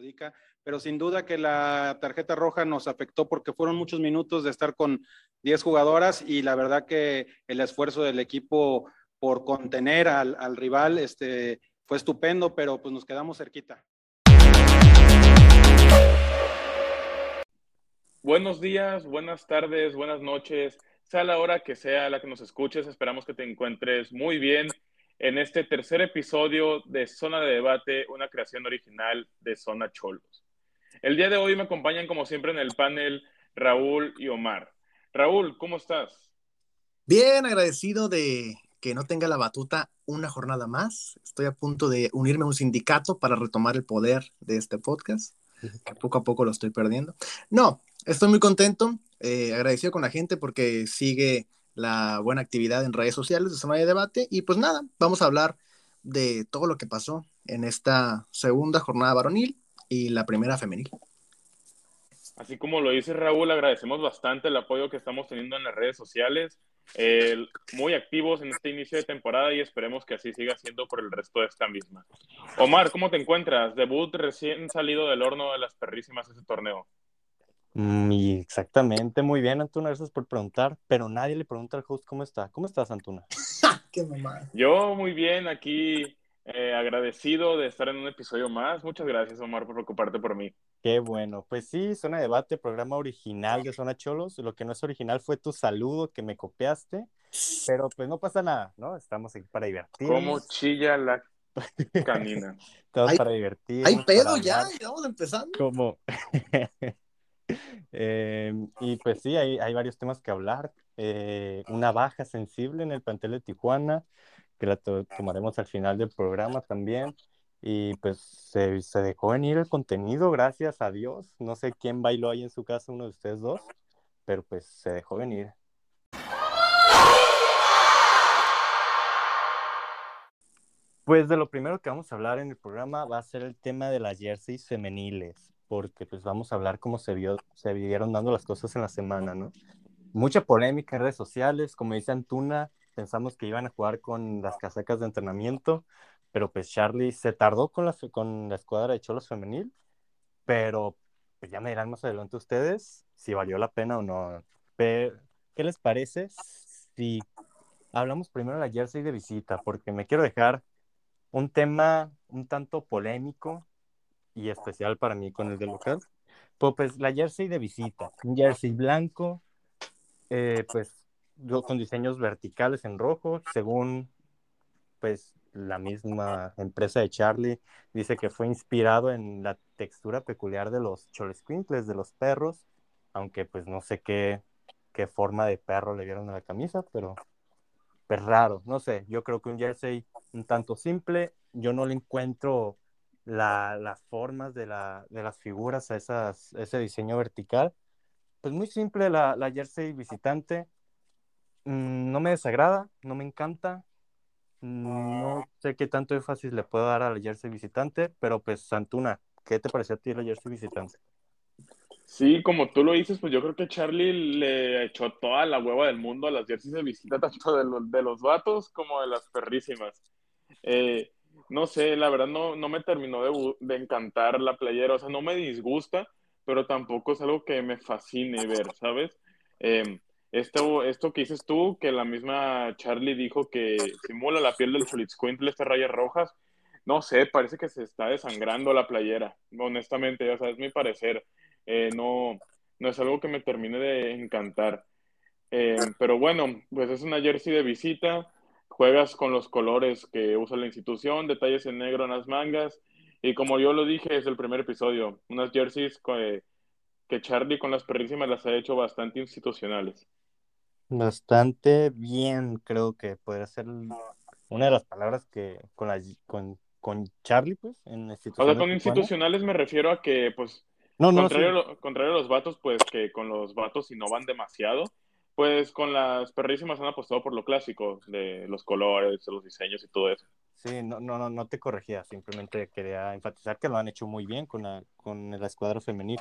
perjudica, pero sin duda que la tarjeta roja nos afectó porque fueron muchos minutos de estar con 10 jugadoras y la verdad que el esfuerzo del equipo por contener al, al rival este, fue estupendo, pero pues nos quedamos cerquita. Buenos días, buenas tardes, buenas noches, sea la hora que sea la que nos escuches, esperamos que te encuentres muy bien en este tercer episodio de Zona de Debate, una creación original de Zona Cholos. El día de hoy me acompañan como siempre en el panel Raúl y Omar. Raúl, ¿cómo estás? Bien, agradecido de que no tenga la batuta una jornada más. Estoy a punto de unirme a un sindicato para retomar el poder de este podcast, que poco a poco lo estoy perdiendo. No, Estoy muy contento, eh, agradecido con la gente porque sigue la buena actividad en redes sociales de Zona de Debate. Y pues nada, vamos a hablar de todo lo que pasó en esta segunda jornada varonil y la primera femenil. Así como lo dice Raúl, agradecemos bastante el apoyo que estamos teniendo en las redes sociales, muy activos en este inicio de temporada y esperemos que así siga siendo por el resto de esta misma. Omar, ¿cómo te encuentras? Debut recién salido del horno de las perrísimas ese torneo. Mm, exactamente, muy bien, Antuna, gracias por preguntar, pero nadie le pregunta al host cómo está. ¿Cómo estás, Antuna? Qué mamá. Yo muy bien, aquí eh, agradecido de estar en un episodio más. Muchas gracias, Omar, por preocuparte por mí. Qué bueno. Pues sí, Zona de Debate, programa original de Zona Cholos. Lo que no es original fue tu saludo que me copiaste, pero pues no pasa nada, ¿no? Estamos aquí para divertir. ¿Cómo chilla la canina? Estamos para divertir. Hay pedo ya, ya vamos empezando. Como... Em, y pues sí, hay, hay, varios temas que hablar. Eh, una baja sensible en el plantel de Tijuana, que la tomaremos al final del programa también. Y pues se, se, dejó venir el contenido, gracias a Dios. No sé quién bailó ahí en su casa, uno de ustedes dos, pero pues se dejó venir. Pues de lo primero que vamos a hablar en el programa va a ser el tema de las jerseys femeniles porque pues vamos a hablar cómo se, vio, se vieron dando las cosas en la semana, ¿no? Mucha polémica en redes sociales, como dice Antuna, pensamos que iban a jugar con las casacas de entrenamiento, pero pues Charlie se tardó con la, con la escuadra de Cholos femenil, pero pues ya me dirán más adelante ustedes si valió la pena o no. ¿Qué les parece si hablamos primero de la jersey de visita? Porque me quiero dejar un tema un tanto polémico y especial para mí con el de local. Pues, la jersey de visita, un jersey blanco, eh, pues con diseños verticales en rojo, según pues la misma empresa de Charlie dice que fue inspirado en la textura peculiar de los cholesquinkles, de los perros, aunque pues no sé qué, qué forma de perro le dieron a la camisa, pero pues raro, no sé, yo creo que un jersey un tanto simple, yo no le encuentro las formas de, la, de, las figuras a esas, ese diseño vertical. Pues muy simple la, la jersey visitante. Mm, no me desagrada, no me encanta. No sé qué tanto énfasis le puedo dar a la jersey visitante, pero pues Santuna, ¿qué te pareció a ti la jersey visitante? Sí, como tú lo dices, pues yo creo que Charlie le echó toda la hueva del mundo a las jerseys de visita, tanto de los, de los vatos como de las perrísimas. Eh, no sé, la verdad no, no me terminó de, encantar la playera, o sea, no me disgusta, pero tampoco es algo que me fascine ver, ¿sabes? Em, esto, esto que dices tú, que la misma Charlie dijo que simula la piel del Cholitzcuintle, estas rayas rojas, no sé, parece que se está desangrando la playera, honestamente, ya sabes, mi parecer, eh, no, no es algo que me termine de encantar. Em, pero bueno, pues es una jersey de visita, juegas con los colores que usa la institución, detalles en negro en las mangas, y como yo lo dije, es el primer episodio, unas jerseys que, que Charlie con las perrísimas las ha hecho bastante institucionales. Bastante bien, creo que podría ser una de las palabras que con, la, con, con Charlie, pues, en institucionales. O sea, con institucionales me refiero a que, pues, no, no, contrario, contrario a los vatos, pues, que con los vatos innovan demasiado, pues con las perrísimas han apostado por lo clásico, de los colores, los diseños y todo eso. Sí, no, no, no, no te corregía, simplemente quería enfatizar que lo han hecho muy bien con la, con la escuadra femenil.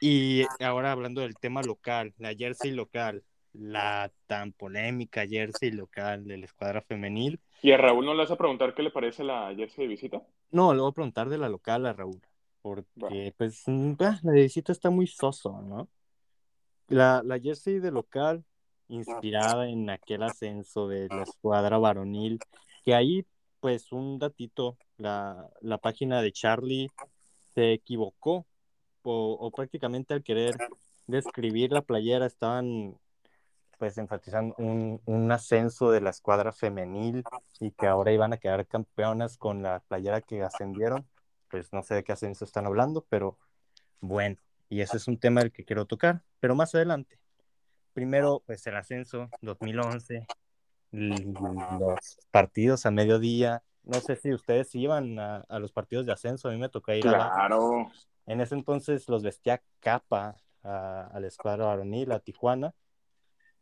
Y ahora hablando del tema local, la jersey local, la tan polémica jersey local de la escuadra femenil. ¿Y a Raúl no le vas a preguntar qué le parece la jersey de visita? No, le voy a preguntar de la local a Raúl porque pues mm, la visita está muy soso, ¿no? La, la jersey de local, inspirada en aquel ascenso de la escuadra varonil, que ahí, pues un datito, la, la página de Charlie se equivocó, o, o prácticamente al querer describir la playera estaban pues enfatizando un, un, ascenso de la escuadra femenil y que ahora iban a quedar campeonas con la playera que ascendieron. Pues no sé de qué ascenso están hablando, pero bueno, y ese es un tema del que quiero tocar, pero más adelante. Primero, pues el ascenso 2011, los partidos a mediodía. No sé si ustedes iban a, a los partidos de ascenso, a mí me tocó ir claro. a En ese entonces los vestía capa a, a la escuadra varonil, a Tijuana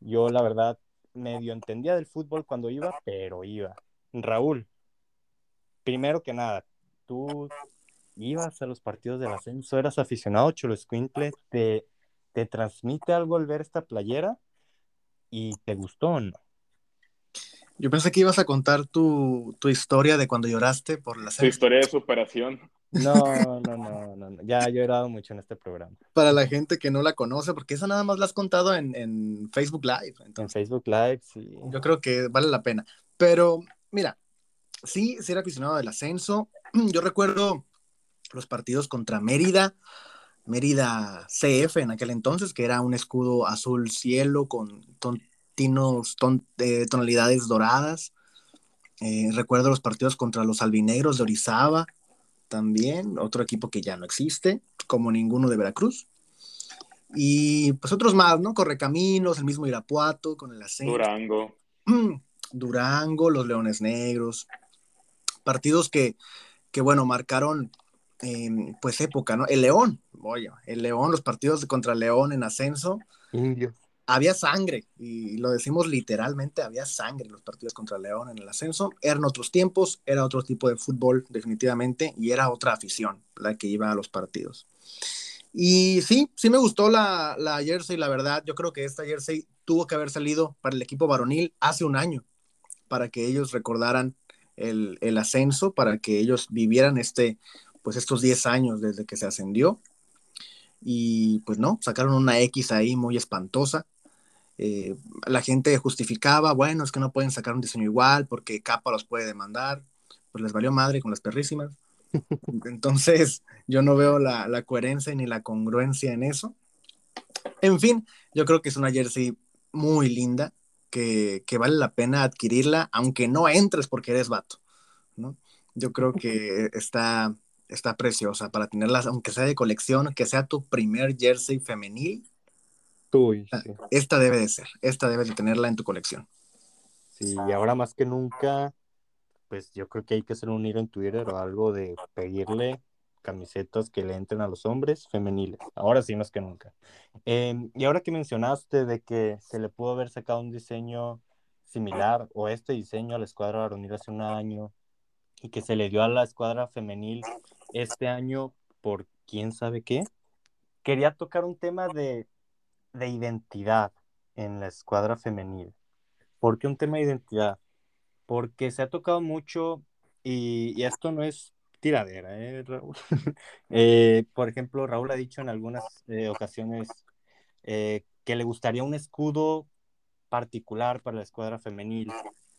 yo, la verdad, medio entendía del fútbol cuando iba, pero iba. Raúl, primero que nada, tú ibas a los partidos del ascenso, eras aficionado Cholo Escuincle, te, te transmite algo al ver esta playera y te gustó o no? Yo pensé que ibas a contar tu, tu historia de cuando lloraste por la Tu historia de superación. No, no, no, no, ya yo he llorado mucho en este programa. Para la gente que no la conoce, porque esa nada más la has contado en, en Facebook Live. En Facebook Live, sí. Yo creo que vale la pena. Pero, mira, sí, sí era aficionado del ascenso. Yo recuerdo los partidos contra Mérida, Mérida CF en aquel entonces, que era un escudo azul cielo con tontinos, ton, eh, tonalidades doradas. Eh, recuerdo los partidos contra los albinegros de Orizaba, también, otro equipo que ya no existe, como ninguno de Veracruz. Y pues otros más, ¿no? Correcaminos, el mismo Irapuato, con el ascenso. Durango. Durango, los Leones Negros. Partidos que, que bueno, marcaron eh, pues época, ¿no? El León, oye, el León, los partidos contra León en ascenso. Indio había sangre, y lo decimos literalmente, había sangre en los partidos contra León en el ascenso. Eran otros tiempos, era otro tipo de fútbol definitivamente, y era otra afición la que iba a los partidos. Y sí, sí me gustó la, la jersey, la verdad. Yo creo que esta jersey tuvo que haber salido para el equipo varonil hace un año, para que ellos recordaran el, el ascenso, para que ellos vivieran este, pues estos 10 años desde que se ascendió. Y pues no, sacaron una X ahí muy espantosa eh, la gente justificaba, bueno, es que no pueden sacar un diseño igual porque Capa los puede demandar, pues les valió madre con las perrísimas. Entonces, yo no veo la, coherencia ni la congruencia en eso. En fin, yo creo que es una jersey muy linda, que, que vale la pena adquirirla, aunque no entres porque eres vato, ¿no? Yo creo que está, está preciosa para tenerla, aunque sea de colección, que sea tu primer jersey femenil, Ah, esta debe de ser, esta debes de tenerla en tu colección. Sí, y ahora más que nunca, pues yo creo que hay que hacer un hilo en Twitter o algo de pedirle camisetas que le entren a los hombres femeniles. Ahora sí, más que nunca. Eh, y ahora que mencionaste de que se le pudo haber sacado un diseño similar o este diseño a la escuadra varonil hace un año y que se le dio a la escuadra femenil este año por quién sabe qué, quería tocar un tema de de identidad en la escuadra femenil. ¿Por qué un tema de identidad? Porque se ha tocado mucho y, esto no es tiradera, ¿eh, Raúl? eh, por ejemplo, Raúl ha dicho en algunas eh, ocasiones eh, que le gustaría un escudo particular para la escuadra femenil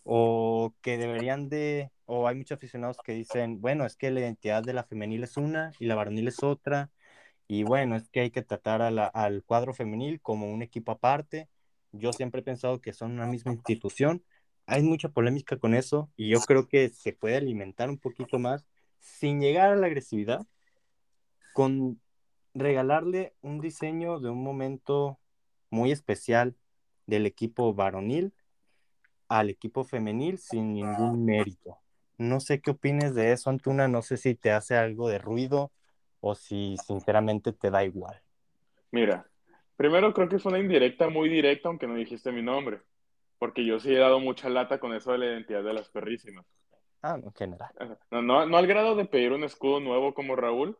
o que deberían de, o hay muchos aficionados que dicen, bueno, es que la identidad de la femenil es una y la varonil es otra, y bueno, es que hay que tratar a la, al cuadro femenil como un equipo aparte. Yo siempre he pensado que son una misma institución. Hay mucha polémica con eso y yo creo que se puede alimentar un poquito más sin llegar a la agresividad, con regalarle un diseño de un momento muy especial del equipo varonil al equipo femenil sin ningún mérito. No sé qué opines de eso, Antuna, no sé si te hace algo de ruido o si sinceramente te da igual? Mira, primero creo que es una indirecta muy directa, aunque no dijiste mi nombre, porque yo sí he dado mucha lata con eso de la identidad de las perrísimas. Ah, en general. No, no, no al grado de pedir un escudo nuevo como Raúl,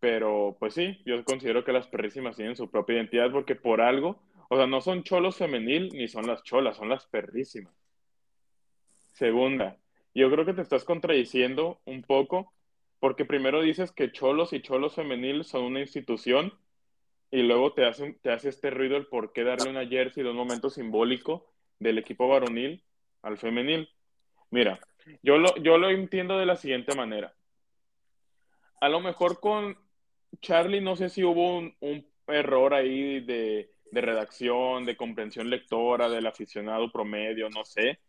pero pues sí, yo considero que las perrísimas tienen su propia identidad porque por algo, o sea, no son cholos femenil ni son las cholas, son las perrísimas. Segunda, yo creo que te estás contradiciendo un poco Porque primero dices que Cholos y Cholos Femenil son una institución y luego te hace, te hace este ruido el por qué darle una jersey de un momento simbólico del equipo varonil al femenil. Mira, yo lo, yo lo entiendo de la siguiente manera. A lo mejor con Charlie no sé si hubo un, un error ahí de, de redacción, de comprensión lectora, del aficionado promedio, no sé.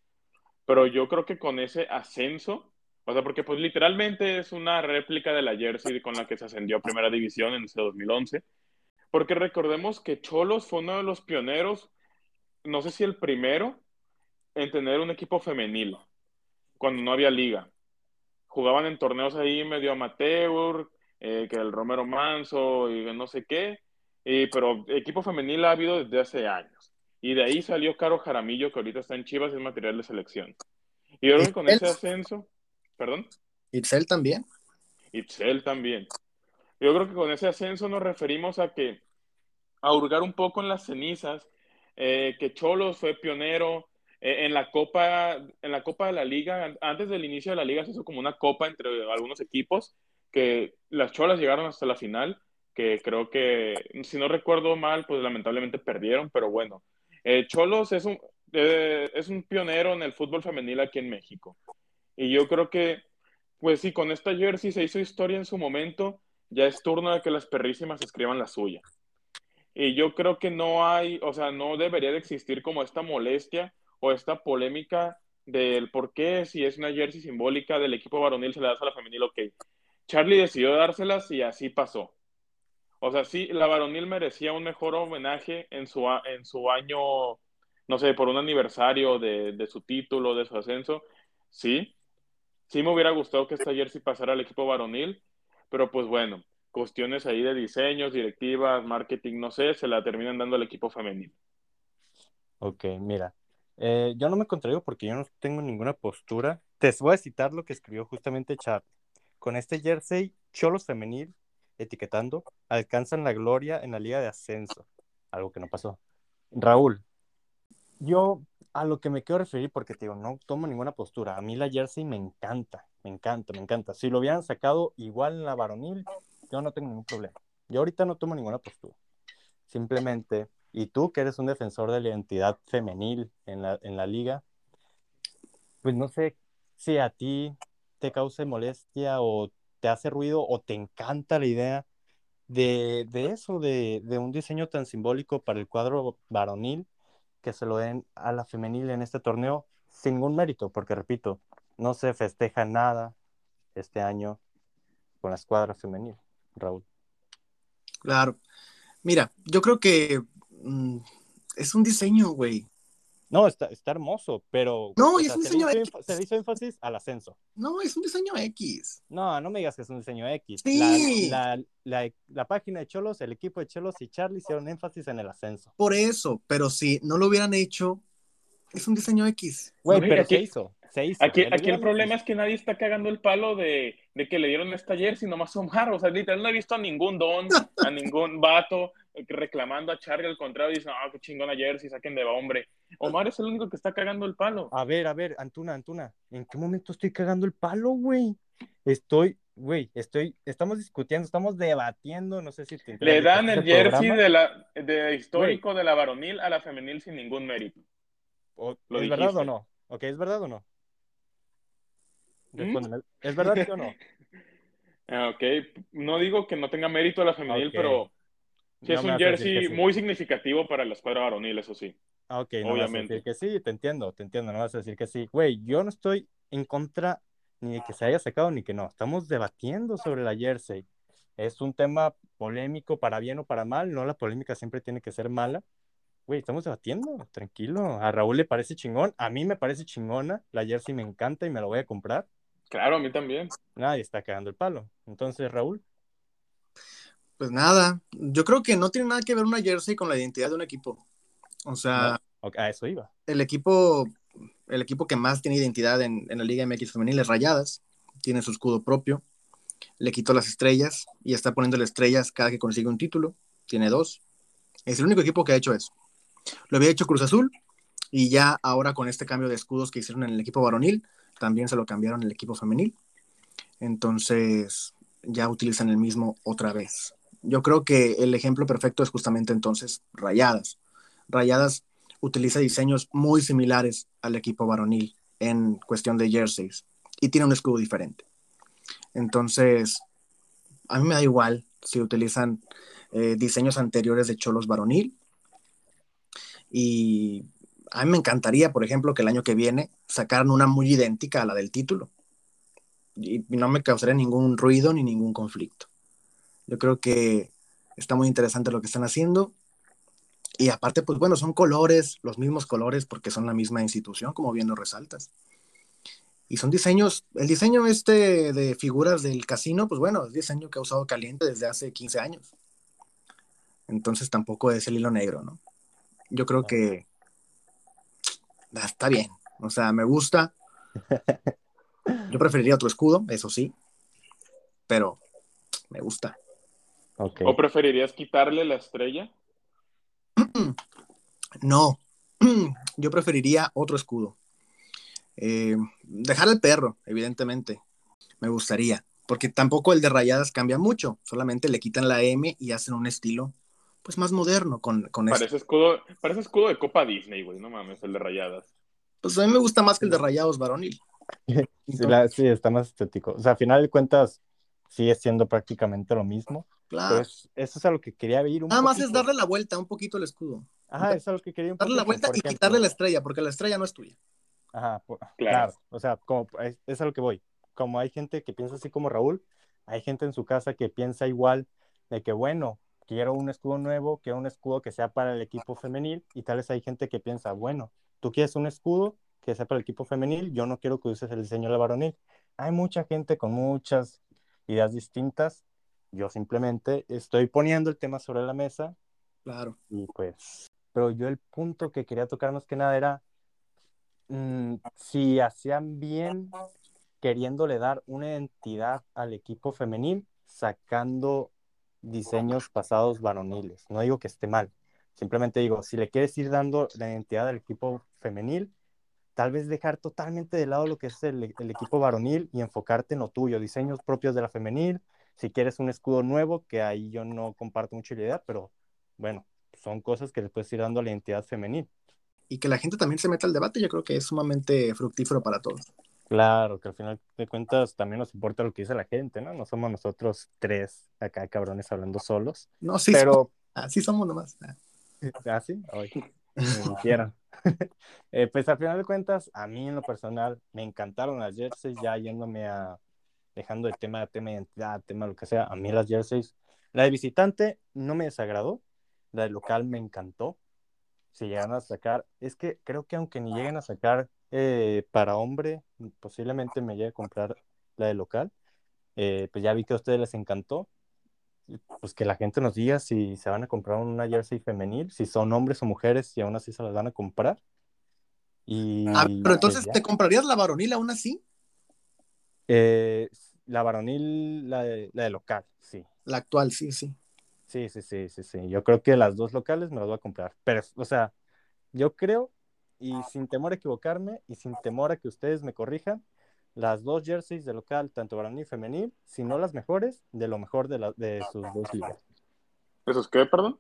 Pero yo creo que con ese ascenso, o sea, porque pues literalmente es una réplica de la jersey con la que se ascendió a Primera División en ese 2011. Porque recordemos que Cholos fue uno de los pioneros, no sé si el primero, en tener un equipo femenil, cuando no había liga. Jugaban en torneos ahí medio amateur, eh, que el Romero Manso y no sé qué, pero equipo femenil ha habido desde hace años. Y de ahí salió Caro Jaramillo, que ahorita está en Chivas, es material de selección. Y yo creo que con ese ascenso, perdón. Itzel también. Itzel también. Yo creo que con ese ascenso nos referimos a que, a hurgar un poco en las cenizas, eh, que Cholos fue pionero eh, en la Copa, en la Copa de la Liga, antes del inicio de la Liga se hizo como una copa entre algunos equipos, que las Cholas llegaron hasta la final, que creo que, si no recuerdo mal, pues lamentablemente perdieron, pero bueno. Eh, Cholos es un, es un pionero en el fútbol femenil aquí en México. Y yo creo que, pues sí, con esta jersey se hizo historia en su momento, ya es turno de que las perrísimas escriban la suya. Y yo creo que no hay, o sea, no debería de existir como esta molestia o esta polémica del por qué, si es una jersey simbólica del equipo varonil, se la das a la femenil, ok. Charlie decidió dárselas y así pasó. O sea, sí, la varonil merecía un mejor homenaje en su, en su año, no sé, por un aniversario de, su título, de su ascenso. Sí, sí me hubiera gustado que esta jersey pasara al equipo varonil, pero pues bueno, cuestiones ahí de diseños, directivas, marketing, no sé, se la terminan dando al equipo femenino. Ok, mira, eh, yo no me contraigo porque yo no tengo ninguna postura. Te voy a citar lo que escribió justamente Chad. Con este jersey, Cholos femenil, etiquetando, alcanzan la gloria en la liga de ascenso. Algo que no pasó. Raúl, yo a lo que me quiero referir, porque te digo, no tomo ninguna postura. A mí la jersey me encanta, me encanta, me encanta. Si lo hubieran sacado igual en la varonil, yo no tengo ningún problema. Yo ahorita no tomo ninguna postura. Simplemente, y tú que eres un defensor de la identidad femenil en la, en la liga, pues no sé si a ti te cause molestia o te hace ruido o te encanta la idea de, de eso, de, de, un diseño tan simbólico para el cuadro varonil, que se lo den a la femenil en este torneo sin ningún mérito, porque repito, no se festeja nada este año con la escuadra femenil, Raúl. Claro. Mira, yo creo que mm, es un diseño, güey. No, está, está hermoso, pero. No, es un diseño se X. hizo, se le hizo énfasis al ascenso. No, es un diseño X. No, no me digas que es un diseño X. Sí. La, la, la, la, página de Cholos, el equipo de Cholos y Charlie hicieron énfasis en el ascenso. Por eso, pero si no lo hubieran hecho, es un diseño X. Güey, No, pero aquí- se hizo. Se hizo. Aquí, aquí el problema es que nadie está cagando el palo de, de que le dieron esta jersey, nomás Omar. O sea, literal, no he visto a ningún don, a ningún vato reclamando a Charlie. Al contrario, dicen, ah, qué chingona jersey, saquen de hombre. Omar es el único que está cagando el palo. A ver, a ver, Antuna, Antuna, ¿en qué momento estoy cagando el palo, güey? Estoy, güey, estoy, estamos discutiendo, estamos debatiendo, no sé si te Le dan el este jersey programa, de la, de histórico de la varonil a la femenil sin ningún mérito. o- lo ¿Es verdad o no? Ok, ¿es verdad o no? ¿Mm? ¿Es verdad sí o no? Ah, Ok, no digo que no tenga mérito a la femenil, pero sí es No me un jersey sí. muy significativo para la escuadra varonil, eso sí. Ah, ok, no Obviamente. vas a decir que sí, te entiendo, te entiendo, no vas a decir que sí. Güey, yo no estoy en contra ni de que se haya sacado ni que no. Estamos debatiendo sobre la jersey. Es un tema polémico para bien o para mal, no la polémica siempre tiene que ser mala. Güey, estamos debatiendo, tranquilo. A Raúl le parece chingón, a mí me parece chingona, la jersey me encanta y me la voy a comprar. Claro, a mí también. Nadie está cagando el palo. Entonces, Raúl, Pues nada, yo creo que no tiene nada que ver una jersey con la identidad de un equipo. O sea, a eso iba. el equipo, el equipo que más tiene identidad en, en la Liga MX femenil es Rayadas, tiene su escudo propio, le quitó las estrellas y está poniéndole estrellas cada que consigue un título, tiene dos. Es el único equipo que ha hecho eso. Lo había hecho Cruz Azul y ya ahora con este cambio de escudos que hicieron en el equipo varonil, también se lo cambiaron en el equipo femenil. Entonces, ya utilizan el mismo otra vez. Yo creo que el ejemplo perfecto es justamente entonces Rayadas. Rayadas utiliza diseños muy similares al equipo varonil en cuestión de jerseys y tiene un escudo diferente. Entonces, a mí me da igual si utilizan eh, diseños anteriores de Cholos varonil. Y a mí me encantaría, por ejemplo, que el año que viene sacaran una muy idéntica a la del título. Y no me causaría ningún ruido ni ningún conflicto. Yo creo que está muy interesante lo que están haciendo. Y aparte, pues bueno, son colores, los mismos colores, porque son la misma institución, como bien lo resaltas. Y son diseños, el diseño este de figuras del casino, pues bueno, es diseño que ha usado caliente desde hace 15 años. Entonces tampoco es el hilo negro, ¿no? Yo creo que está bien. O sea, me gusta. Yo preferiría otro escudo, eso sí. Pero me gusta. ¿O preferirías quitarle la estrella? No. Yo preferiría otro escudo. Eh, dejar el perro, evidentemente, me gustaría, porque tampoco el de rayadas cambia mucho, solamente le quitan la M y hacen un estilo pues más moderno con, con parece escudo Parece escudo de Copa Disney, güey, no mames, el de rayadas. Pues a mí me gusta más que el de rayados varonil. sí, está más estético. O sea, a final de cuentas sigue siendo prácticamente lo mismo. Claro. eso es a lo que quería ver. Nada más es darle la vuelta un poquito al escudo. Ajá, eso es a lo que quería un Darle la vuelta y quitarle la estrella, porque la estrella no es tuya. Ajá, claro. O sea, como, es, es, a lo que voy. Como hay gente que piensa así como Raúl, hay gente en su casa que piensa igual de que, bueno, quiero un escudo nuevo, quiero un escudo que sea para el equipo femenil, y tal vez hay gente que piensa, bueno, tú quieres un escudo que sea para el equipo femenil, yo no quiero que uses el diseño de la varonil. Hay mucha gente con muchas ideas distintas. Yo simplemente estoy poniendo el tema sobre la mesa. Claro. Y pues, pero yo el punto que quería tocar más que nada era Mm, si hacían bien queriéndole dar una identidad al equipo femenil, sacando diseños pasados varoniles. No digo que esté mal, simplemente digo, si le quieres ir dando la identidad al equipo femenil, tal vez dejar totalmente de lado lo que es el, el, equipo varonil y enfocarte en lo tuyo, diseños propios de la femenil, si quieres un escudo nuevo, que ahí yo no comparto mucho la idea, pero bueno, son cosas que le puedes ir dando a la identidad femenil y que la gente también se meta al debate, yo creo que es sumamente fructífero para todos. Claro, que al final de cuentas también nos importa lo que dice la gente, ¿no? No somos nosotros tres acá cabrones hablando solos. No, sí, pero... así somos nomás. ¿Ah, sí? Quieran. eh, pues al final de cuentas, a mí en lo personal me encantaron las jerseys, ya yéndome a, dejando el tema tema de identidad, tema lo que sea, a mí las jerseys, la de visitante no me desagradó, la de local me encantó, si llegan a sacar, es que creo que aunque ni lleguen a sacar eh, para hombre, posiblemente me llegue a comprar la de local. Eh, pues ya vi que a ustedes les encantó. Pues que la gente nos diga si se van a comprar una jersey femenil, si son hombres o mujeres, y aún así se las van a comprar. Y, ah, pero pues entonces, ¿te comprarías la varonil aún así? Eh, la varonil, la de, la de local, sí. La actual, sí, sí. Sí, sí, sí, sí, sí. Yo creo que las dos locales me las voy a comprar. Pero, o sea, yo creo, y sin temor a equivocarme, y sin temor a que ustedes me corrijan, las dos jerseys de local, tanto varonil y femenil, si no las mejores, de lo mejor de, la, de sus dos ligas. ¿De sus qué, perdón?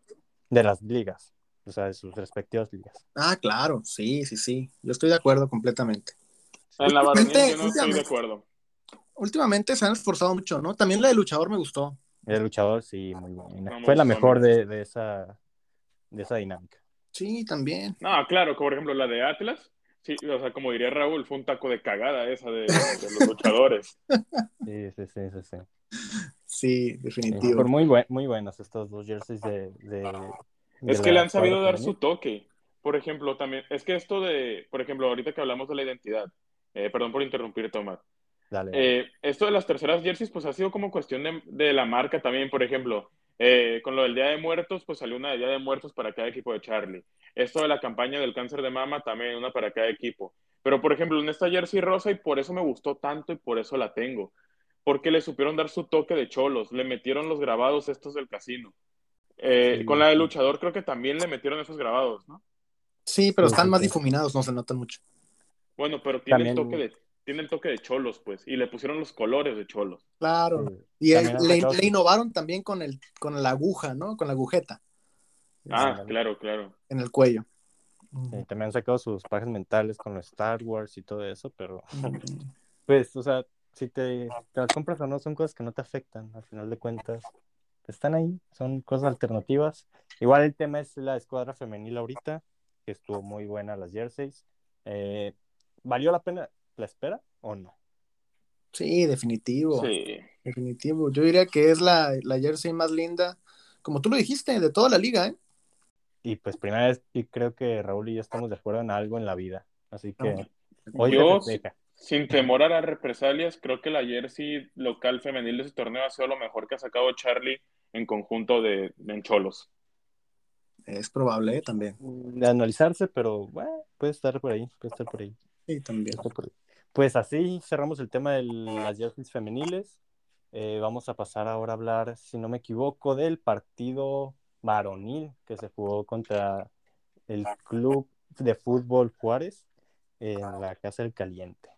De las ligas, o sea, de sus respectivas ligas. Ah, claro, sí, sí, sí. Yo estoy de acuerdo completamente. En la varonil yo no estoy de acuerdo. Últimamente se han esforzado mucho, ¿no? También la de luchador me gustó. El luchador, sí, muy buena. Fue la mejor de, de, esa, de esa dinámica. Sí, también. No, claro, como por ejemplo la de Atlas. Sí, o sea, como diría Raúl, fue un taco de cagada esa de, los luchadores. Sí, sí, sí, sí. Sí, sí definitivo. muy, muy buenas estos dos jerseys de... de, es que le han sabido dar su toque. Por ejemplo, también, es que esto de, por ejemplo, ahorita que hablamos de la identidad, eh, perdón por interrumpir, Tomás, eh, esto de las terceras jerseys, pues ha sido como cuestión de, la marca también, por ejemplo. Eh, con lo del Día de Muertos, pues salió una de Día de Muertos para cada equipo de Charlie. Esto de la campaña del cáncer de mama, también una para cada equipo. Pero, por ejemplo, en esta jersey rosa, y por eso me gustó tanto y por eso la tengo. Porque le supieron dar su toque de cholos, le metieron los grabados estos del casino. Eh, con la de luchador creo que también le metieron esos grabados, ¿no? Sí, pero están más difuminados, no se notan mucho. Bueno, pero tiene el toque de tiene el toque de cholos, pues, y le pusieron los colores de cholos. Claro. Y le, innovaron también con, el, con la aguja, ¿no? Con la agujeta. Ah, claro, claro. En el cuello. también han sacado sus pajes mentales con los Star Wars y todo eso, pero pues, o sea, si te, te, las compras o no, son cosas que no te afectan, al final de cuentas. Están ahí, son cosas alternativas. Igual el tema es la escuadra femenil ahorita, que estuvo muy buena las jerseys. Eh, ¿Valió la pena la espera o no? Sí, definitivo. Sí. Definitivo. Yo diría que es la, la jersey más linda, como tú lo dijiste, de toda la liga, ¿eh? Y pues primera vez y creo que Raúl y yo estamos de acuerdo en algo en la vida. Así que hoy yo, sin temor a las represalias, creo que la jersey local femenil de ese torneo ha sido lo mejor que ha sacado Charlie en conjunto de, de Cholos. Es probable ¿eh? también. De analizarse, pero bueno, puede estar por ahí, puede estar por ahí. Sí, también. Pues así cerramos el tema de las jerseys femeniles. Eh, vamos a pasar ahora a hablar, si no me equivoco, del partido varonil que se jugó contra el Club de Fútbol Juárez en la Casa del Caliente.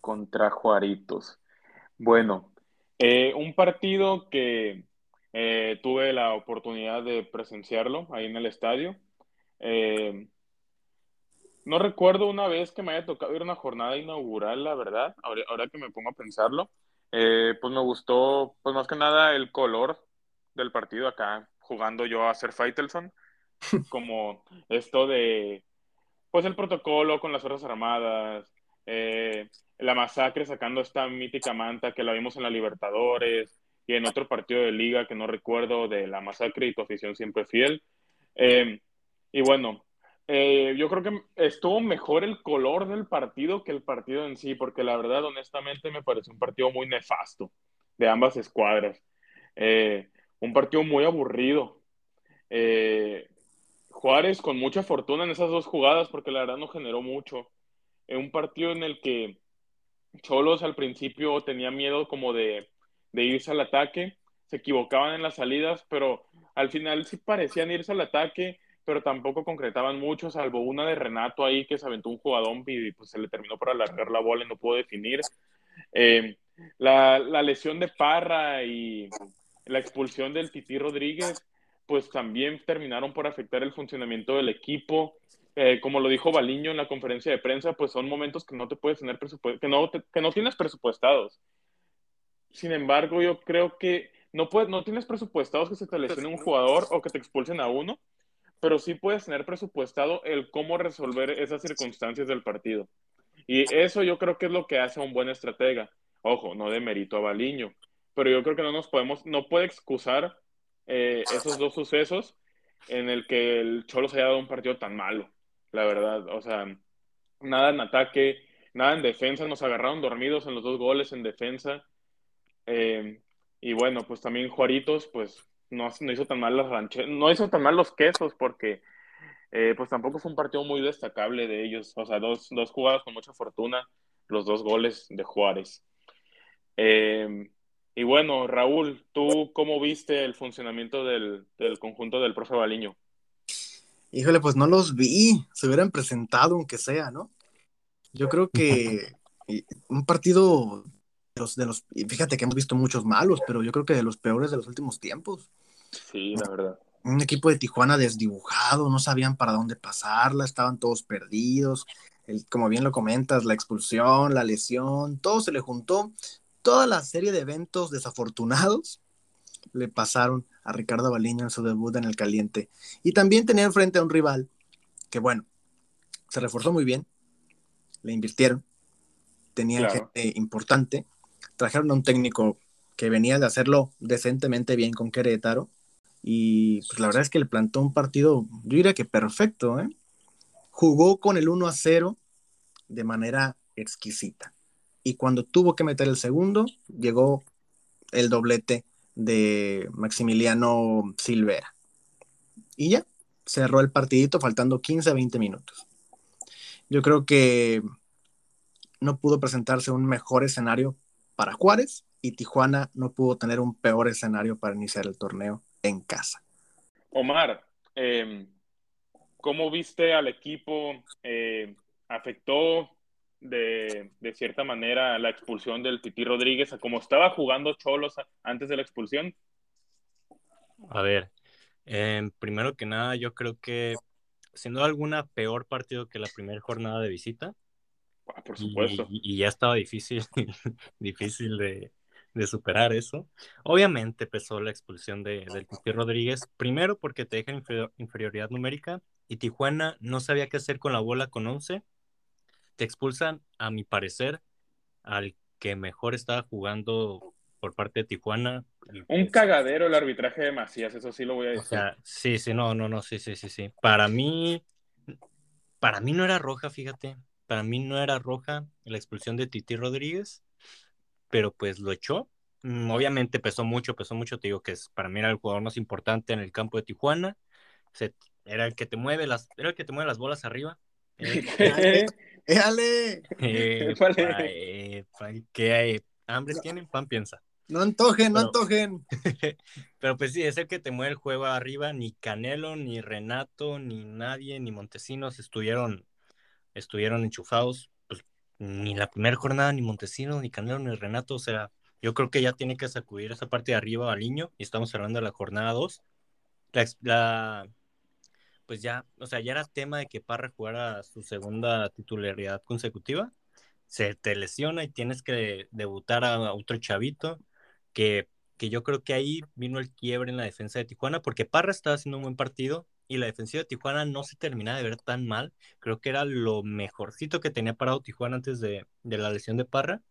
Contra Juaritos. Bueno, eh, un partido que eh, tuve la oportunidad de presenciarlo ahí en el estadio. Eh, no recuerdo una vez que me haya tocado ir a una jornada inaugural, la verdad, ahora, que me pongo a pensarlo. pues me gustó, pues más que nada el color del partido acá, jugando yo a ser Faitelson, como esto de, pues el protocolo con las Fuerzas Armadas, eh, la masacre sacando esta mítica manta que la vimos en la Libertadores y en otro partido de liga que no recuerdo de la masacre y tu afición siempre fiel. Eh, y bueno, eh, yo creo que estuvo mejor el color del partido que el partido en sí, porque la verdad, honestamente, me pareció un partido muy nefasto de ambas escuadras. Eh, un partido muy aburrido. Juárez con mucha fortuna en esas dos jugadas, porque la verdad no generó mucho. un partido en el que Cholos al principio tenía miedo como de, irse al ataque, se equivocaban en las salidas, pero al final sí parecían irse al ataque, pero tampoco concretaban mucho, salvo una de Renato ahí que se aventó un jugador y pues se le terminó por alargar la bola y no pudo definir. Eh, la, la, lesión de Parra y la expulsión del Titi Rodríguez, pues también terminaron por afectar el funcionamiento del equipo. Eh, como lo dijo Baliño en la conferencia de prensa, pues son momentos que no te puedes tener que no, que no tienes presupuestados. Sin embargo, yo creo que no, puedes, no tienes presupuestados que se te lesione un jugador o que te expulsen a uno, pero sí puedes tener presupuestado el cómo resolver esas circunstancias del partido. Y eso yo creo que es lo que hace a un buen estratega. Ojo, no de mérito a Baliño, pero yo creo que no nos podemos, no puede excusar eh, esos dos sucesos en el que el Cholo se haya dado un partido tan malo la verdad. O sea, nada en ataque, nada en defensa. Nos agarraron dormidos en los dos goles en defensa. Eh, y bueno, pues también Juaritos, pues no, no hizo tan mal las rancheras, no hizo tan mal los quesos porque eh, pues tampoco fue un partido muy destacable de ellos. O sea, dos, dos jugadas con mucha fortuna, los dos goles de Juárez. Eh, y bueno, Raúl, ¿tú cómo viste el funcionamiento del, del conjunto del profe Baliño? Híjole, pues no los vi, se hubieran presentado aunque sea, ¿no? Yo creo que un partido los, de los, fíjate que hemos visto muchos malos, pero yo creo que de los peores de los últimos tiempos. Sí, la verdad. Un equipo de Tijuana desdibujado, no sabían para dónde pasarla, estaban todos perdidos. El, como bien lo comentas, la expulsión, la lesión, todo se le juntó. Toda la serie de eventos desafortunados le pasaron a Ricardo Baliño en su debut en el caliente. Y también tener frente a un rival que, bueno, se reforzó muy bien, le invirtieron, tenía gente importante, trajeron a un técnico que venía de hacerlo decentemente bien con Querétaro. Y pues la verdad es que le plantó un partido, yo diría que perfecto, ¿eh? Jugó con el 1 a 0 de manera exquisita. Y cuando tuvo que meter el segundo, llegó el doblete de Maximiliano Silvera. Y ya, cerró el partidito faltando 15 a 20 minutos. Yo creo que no pudo presentarse un mejor escenario para Juárez y Tijuana no pudo tener un peor escenario para iniciar el torneo en casa. Omar, eh, ¿cómo viste al equipo? Eh, ¿Afectó de, de, cierta manera la expulsión del Titi Rodríguez a cómo estaba jugando Cholos antes de la expulsión? A ver, eh, primero que nada, yo creo que siendo alguna peor partido que la primera jornada de visita. Ah, por supuesto. Y, y, ya estaba difícil, difícil de, de, superar eso. Obviamente pesó la expulsión de, del Titi Rodríguez, primero porque te deja inferior, inferioridad numérica y Tijuana no sabía qué hacer con la bola con 11. Te expulsan, a mi parecer, al que mejor estaba jugando por parte de Tijuana. Un cagadero el arbitraje de Macías, eso sí lo voy a decir. O sea, sí, sí, no, no, no, sí, sí, sí, sí. Para mí, para mí no era roja, fíjate. Para mí no era roja la expulsión de Titi Rodríguez, pero pues lo echó. Obviamente pesó mucho, pesó mucho, te digo que es, para mí era el jugador más importante en el campo de Tijuana. Se, era el que te mueve las, era el que te mueve las bolas arriba. Eh, ¡Éale! Eh, eh, ¿Qué hay? ¿Hambre tienen? Pan piensa. No antojen, no antojen. Pero pues sí, es el que te mueve el juego arriba. Ni Canelo, ni Renato, ni nadie, ni Montesinos estuvieron, estuvieron enchufados. Pues ni la primera jornada, ni Montesinos, ni Canelo, ni Renato. O sea, yo creo que ya tiene que sacudir esa parte de arriba al niño. Y estamos hablando de la jornada 2. La, la, pues ya, o sea, ya era tema de que Parra jugara su segunda titularidad consecutiva. Se te lesiona y tienes que debutar a otro chavito que, que yo creo que ahí vino el quiebre en la defensa de Tijuana, porque Parra estaba haciendo un buen partido y la defensiva de Tijuana no se terminaba de ver tan mal. Creo que era lo mejorcito que tenía parado Tijuana antes de, de la lesión de Parra.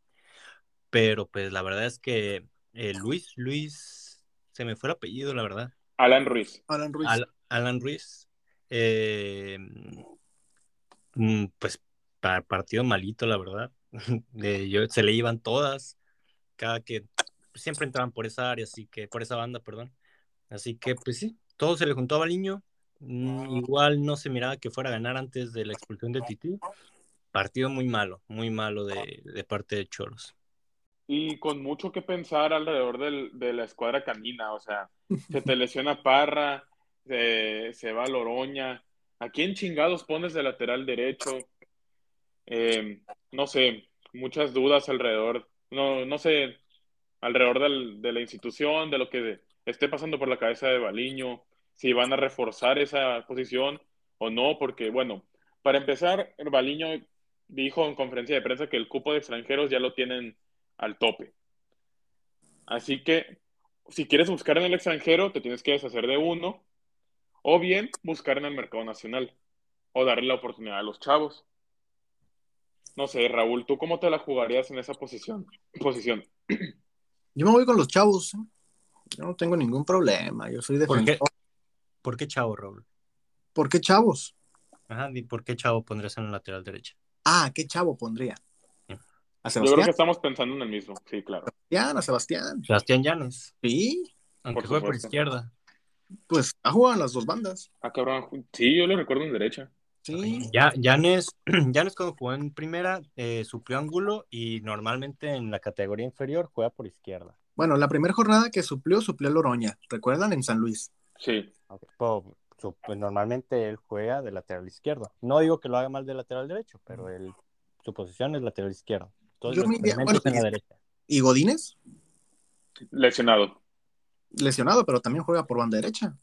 Pero pues la verdad es que eh, Luis, Luis, se me fue el apellido, la verdad. Alan Ruiz. Alan Ruiz. Al, Alan Ruiz. Eh, pues para partido malito, la verdad. De, yo, se le iban todas. Cada que siempre entraban por esa área, así que, por esa banda, perdón. Así que, pues sí, todo se le juntó a Baliño. Igual no se miraba que fuera a ganar antes de la expulsión de Titi. Partido muy malo, muy malo de, de parte de Choros. Y con mucho que pensar alrededor del, de la escuadra canina, o sea, se te lesiona Parra, se, se va Loroña. ¿A quién chingados pones de lateral derecho? Eh, no sé, muchas dudas alrededor. No, no sé, alrededor del, de la institución, de lo que esté pasando por la cabeza de Baliño, si van a reforzar esa posición o no, porque, bueno, para empezar, Baliño dijo en conferencia de prensa que el cupo de extranjeros ya lo tienen al tope. Así que, si quieres buscar en el extranjero, te tienes que deshacer de uno, o bien buscar en el mercado nacional, o darle la oportunidad a los chavos. No sé, Raúl, ¿tú cómo te la jugarías en esa posición? posición? Yo me voy con los chavos. ¿eh? Yo no tengo ningún problema. Yo soy defensor. ¿Por qué, ¿Por qué chavo, Raúl? ¿Por qué chavos? Ajá, ¿y por qué chavo pondrías en la lateral derecha? Ah, ¿qué chavo pondría? ¿A Yo creo que estamos pensando en el mismo, sí, claro. Sebastián, a Sebastián. Sebastián Llanes. Sí. Aunque por juegue por izquierda. Pues ha jugado en las dos bandas. Ah, cabrón. Sí, yo lo recuerdo en derecha. Sí. Ya, Llanes, Llanes cuando jugó en primera eh, suplió ángulo y normalmente en la categoría inferior juega por izquierda. Bueno, la primera jornada que suplió, suplió Loroña. ¿Recuerdan? En San Luis. Sí. Okay. Pues, pues, normalmente él juega de lateral izquierdo. No digo que lo haga mal de lateral derecho, pero él, su posición es lateral izquierdo. Entonces, Yo iría, bueno, en la derecha. ¿Y Godínez? Lesionado. Lesionado, pero también juega por banda derecha.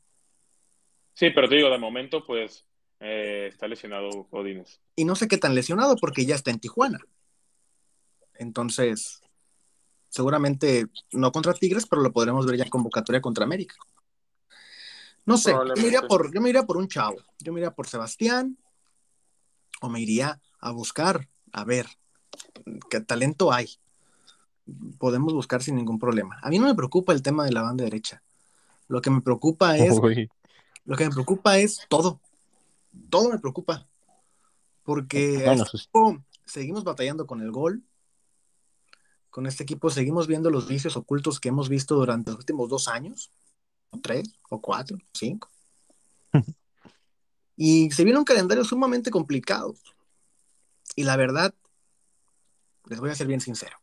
Sí, pero te digo, de momento, pues eh, está lesionado Godínez. Y no sé qué tan lesionado porque ya está en Tijuana. Entonces, seguramente no contra Tigres, pero lo podremos ver ya en convocatoria contra América. No sé, yo me, iría por, yo me iría por un chavo. Yo me iría por Sebastián o me iría a buscar, a ver, qué talento hay. Podemos buscar sin ningún problema. A mí no me preocupa el tema de la banda derecha. Lo que me preocupa es. Uy. Lo que me preocupa es todo. Todo me preocupa. Porque bueno, este equipo, seguimos batallando con el gol. Con este equipo seguimos viendo los vicios ocultos que hemos visto durante los últimos dos años. O tres, o cuatro, o cinco. y se viene un calendario sumamente complicado. Y la verdad, les voy a ser bien sincero.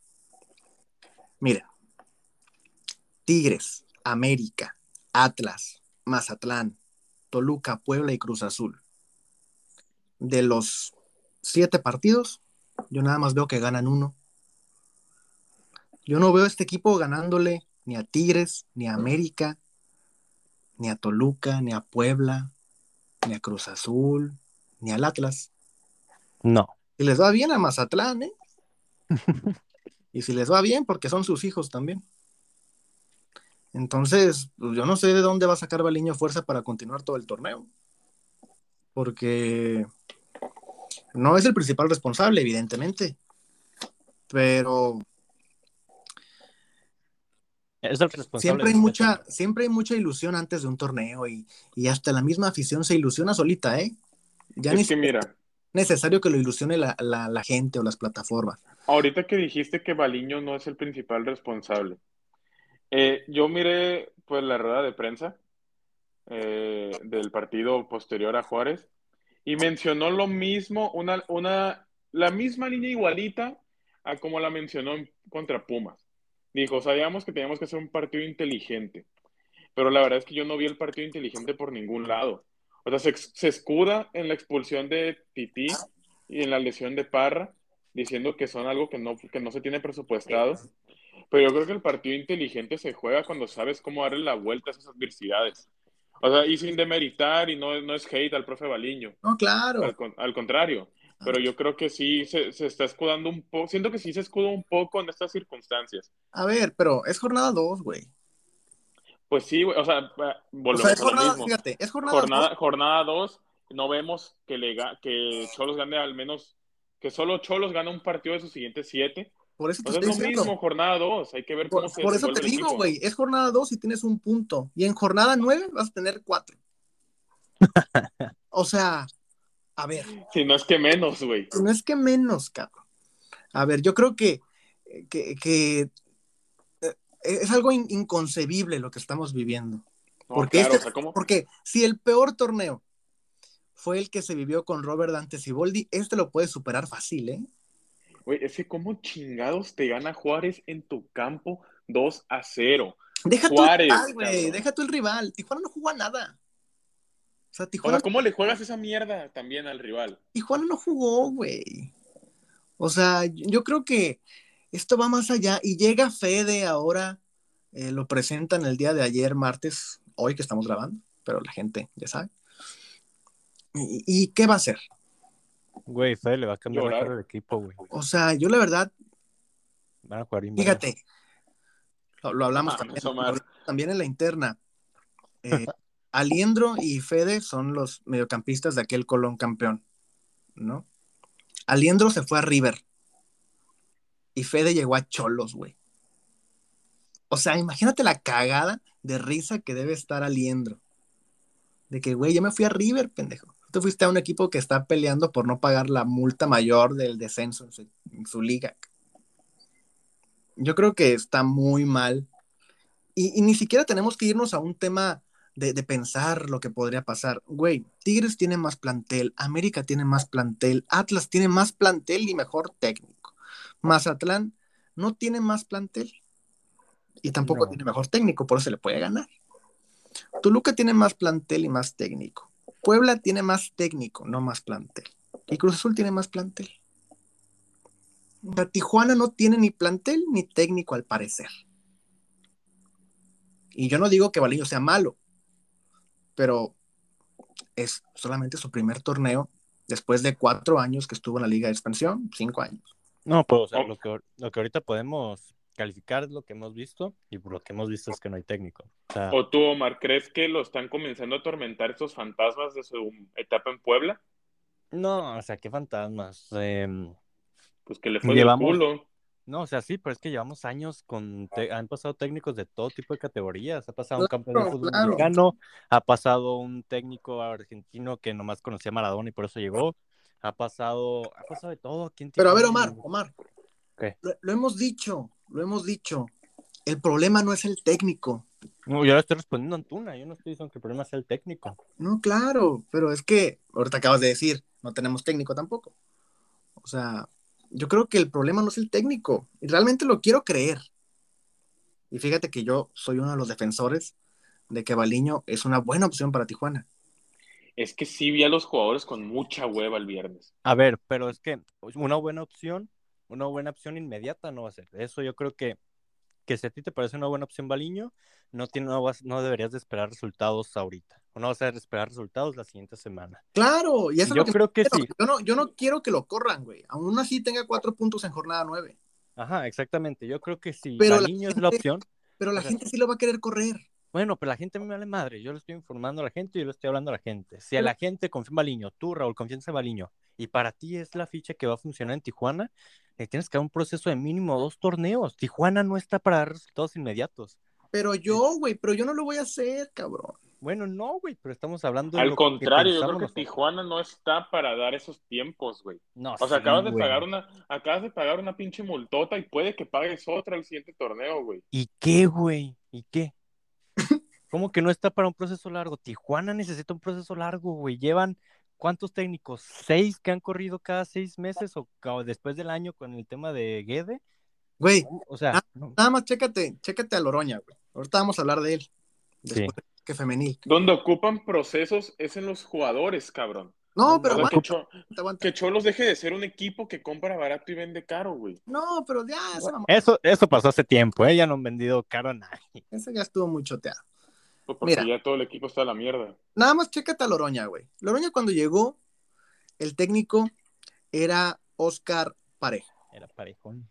Miren, Tigres, América, Atlas, Mazatlán, Toluca, Puebla y Cruz Azul. De los siete partidos, yo nada más veo que ganan uno. Yo no veo a este equipo ganándole ni a Tigres, ni a América, ni a Toluca, ni a Puebla, ni a Cruz Azul, ni al Atlas. No. Y les va bien a Mazatlán, ¿eh? y si les va bien, porque son sus hijos también. Entonces, pues, yo no sé de dónde va a sacar Baliño fuerza para continuar todo el torneo. Porque no es el principal responsable, evidentemente. Pero Es el responsable. siempre hay este mucha, siempre hay mucha ilusión antes de un torneo y, y hasta la misma afición se ilusiona solita, ¿eh? Ya ni Es que mira, es necesario que lo ilusione la, la- la gente o las plataformas. ahorita que dijiste que Baliño no es el principal responsable, eh, yo miré pues la rueda de prensa eh, del partido posterior a Juárez y mencionó lo mismo, una, una, la misma línea igualita a como la mencionó en- contra Pumas. Dijo, sabíamos que teníamos que hacer un partido inteligente, pero la verdad es que yo no vi el partido inteligente por ningún lado. O sea, se, se escuda en la expulsión de Tití y en la lesión de Parra, diciendo que son algo que no, que no se tiene presupuestado. Pero yo creo que el partido inteligente se juega cuando sabes cómo darle la vuelta a esas adversidades. O sea, y sin demeritar, y no, no es hate al profe Baliño, No, claro. al contrario. Pero yo creo que sí se, se está escudando un poco, siento que sí se escuda un poco en estas circunstancias. A ver, pero es jornada 2, güey. Pues sí, güey, o sea, va- O volvemos sea, es a lo jornada, mismo. fíjate, es jornada, Jornada, dos. jornada 2, no vemos que, le, que Cholos gane al menos, que solo Cholos gana un partido de sus siguientes siete. Por eso te O sea, es estoy lo diciendo. mismo, jornada 2, hay que ver cómo Por, se por eso te digo, güey, es jornada 2 y tienes un punto. Y en jornada 9 vas a tener 4. o sea, a ver, Si no es que menos, güey. no es que menos, cabrón. A ver, yo creo que, que, que, eh, es algo in- inconcebible lo que estamos viviendo. No, Porque, claro, este- o sea, ¿cómo? porque si el peor torneo fue el que se vivió con Robert Dante Siboldi, este lo puede superar fácil, ¿eh? Güey, es que cómo chingados te gana Juárez en tu campo 2 a 0. Deja Juárez, tú el rival, güey. Deja tú el rival. Tijuana no jugó a nada. O sea, Tijuana, ¿cómo le juegas esa mierda también al rival? Tijuana no jugó, güey. O sea, yo creo que esto va más allá. Y llega Fede ahora, eh, lo presentan el día de ayer, martes, hoy que estamos grabando, pero la gente ya sabe. ¿Y, y qué va a hacer? Güey, Fede le va a cambiar Llorar. la cara del equipo, güey. O sea, yo la verdad, Van a jugar fíjate, lo, lo hablamos Ah, también, también en la interna. Eh, Aliendro y Fede son los mediocampistas de aquel Colón campeón, ¿no? Aliendro se fue a River y Fede llegó a Cholos, güey. O sea, imagínate la cagada de risa que debe estar Aliendro. De que, güey, yo me fui a River, pendejo. Tú fuiste a un equipo que está peleando por no pagar la multa mayor del descenso en su, liga. Yo creo que está muy mal. Y ni siquiera tenemos que irnos a un tema de, de pensar lo que podría pasar. Güey, Tigres tiene más plantel, América tiene más plantel, Atlas tiene más plantel y mejor técnico. Mazatlán no tiene más plantel y tampoco No. tiene mejor técnico, por eso se le puede ganar. Toluca tiene más plantel y más técnico. Puebla tiene más técnico, no más plantel. Y Cruz Azul tiene más plantel. Sea, Tijuana no tiene ni plantel ni técnico al parecer. Y yo no digo que Baliño sea malo, pero es solamente su primer torneo después de cuatro años que estuvo en la Liga de Expansión, cinco años. No, pues o sea, lo, que, lo que ahorita podemos calificar es lo que hemos visto y por lo que hemos visto es que no hay técnico. O sea, ¿O tú, Omar, crees que lo están comenzando a atormentar estos fantasmas de su etapa en Puebla? no, o sea, qué fantasmas. Em, Pues que le fue Llevamos- del culo. No, o sea, sí, pero es que llevamos años con, te- han pasado técnicos de todo tipo de categorías. Ha pasado un campeón de fútbol claro. mexicano, ha pasado un técnico argentino que nomás conocía a Maradona y por eso llegó. Ha pasado, ha pasado de todo. aquí en Pero a ver. Omar, Omar, ¿Qué? lo, lo hemos dicho, lo hemos dicho. El problema no es el técnico. No, yo le estoy respondiendo a Antuna, yo no estoy diciendo que el problema sea el técnico. No, claro, pero es que ahorita acabas de decir, no tenemos técnico tampoco. O sea, yo creo que el problema no es el técnico, y realmente lo quiero creer. Y fíjate que yo soy uno de los defensores de que Baliño es una buena opción para Tijuana. es que sí vi a los jugadores con mucha hueva el viernes. A ver, pero es que una buena opción, una buena opción inmediata no va a ser. Eso yo creo que, que si a ti te parece una buena opción Baliño, no, tiene, no, vas- no deberías de esperar resultados ahorita. O no vas a esperar resultados la siguiente semana. Claro, y eso es Yo lo que creo que quiero. sí. Yo no, yo no quiero que lo corran, güey. Aún así tenga cuatro puntos en jornada nueve. Ajá, exactamente. Yo creo que si Pero la Baliño es la gente- opción, Pero la O sea, gente sí lo va a querer correr. Bueno, pero la gente me vale madre. Yo le estoy informando a la gente y yo le estoy hablando a la gente. Si a la gente confía en Baliño, tú, Raúl, confías en Baliño, y para ti es la ficha que va a funcionar en Tijuana, le tienes que dar un proceso de mínimo dos torneos. Tijuana no está para dar resultados inmediatos. Pero yo, güey, pero yo no lo voy a hacer, cabrón. Bueno, no, güey, pero estamos hablando de Al lo contrario, yo creo que. Tijuana no está para dar esos tiempos, güey. No, O sea, sí, acabas de pagar una, acabas de pagar una pinche multota y puede que pagues otra el siguiente torneo, güey. ¿Y qué, güey? ¿Y qué? ¿Cómo que no está para un proceso largo? Tijuana necesita un proceso largo, güey. Llevan ¿cuántos técnicos? ¿Seis que han corrido cada seis meses o ca- después del año con el tema de Guede? Güey, O sea, no. nada más chécate, chécate a Loroña, güey. Ahorita vamos a hablar de él. Sí. Después que femenil. Donde ocupan procesos es en los jugadores, cabrón. No, pero aguanta, que, Cho- aguanta. que Cholos deje de ser un equipo que compra barato y vende caro, güey. No, pero ya, esa, mamá- Eso, eso pasó hace tiempo, ¿eh? Ya no han vendido caro a nadie. esa ya estuvo muy choteada. Pues porque Mira. ya todo el equipo está a la mierda. Nada más chécate a Loroña, güey. Loroña cuando llegó, el técnico era Oscar Pareja. Era parejón.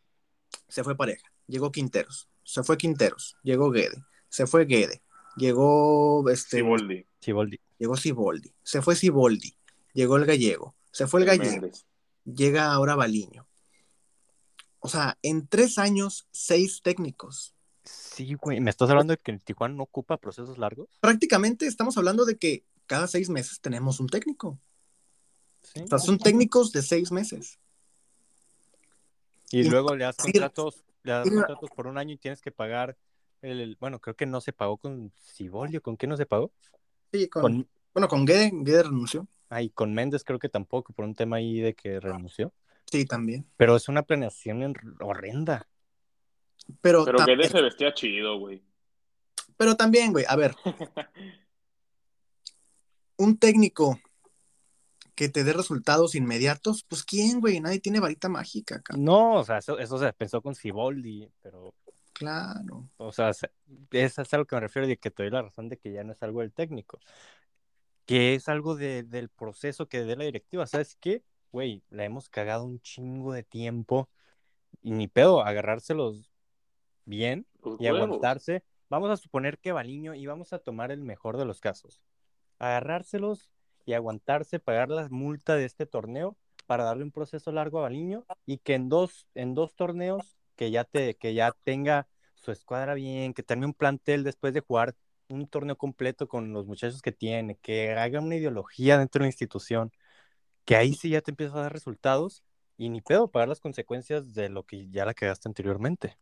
Se fue Pareja. Llegó Quinteros. Se fue Quinteros. Llegó Guede. Se fue Guede. Llegó este. Siboldi, Siboldi. Llegó Siboldi. Se fue Siboldi. Llegó el gallego. Se fue el gallego. Llega ahora Baliño. O sea, en tres años, seis técnicos. Sí, güey. ¿Me estás hablando de que el Tijuana no ocupa procesos largos? Prácticamente estamos hablando de que cada seis meses tenemos un técnico. Sí. O sea, son técnicos de seis meses. Y Y- luego le das contratos, le das contratos por un año y tienes que pagar el, el- bueno, creo que no se pagó con Siboldi, ¿con qué no se pagó? Sí, con, Con, bueno, con Guede, Guede renunció. ay, con Méndez creo que tampoco, por un tema ahí de que renunció. Sí, también. Pero es una planeación en- horrenda. Pero, Pero también, se vestía chido, güey. pero también, güey, a ver, un técnico que te dé resultados inmediatos, pues quién, güey, nadie tiene varita mágica, cabrón. No, o sea, eso, eso se pensó con Siboldi, pero, Claro. o sea, se- eso es a lo que me refiero de que te doy la razón de que ya no es algo del técnico, que es algo de- del proceso que dé la directiva. ¿Sabes qué? Güey, la hemos cagado un chingo de tiempo y ni pedo, agarrárselos bien Pues y huevos. aguantarse. Vamos a suponer que Baliño, y vamos a tomar el mejor de los casos, agarrárselos y aguantarse, pagar la multa de este torneo para darle un proceso largo a Baliño y que en dos, en dos torneos que ya te, que ya tenga su escuadra bien, que termine un plantel después de jugar un torneo completo con los muchachos que tiene, que haga una ideología dentro de la institución, que ahí sí ya te empieza a dar resultados y ni pedo pagar las consecuencias de lo que ya la cagaste anteriormente.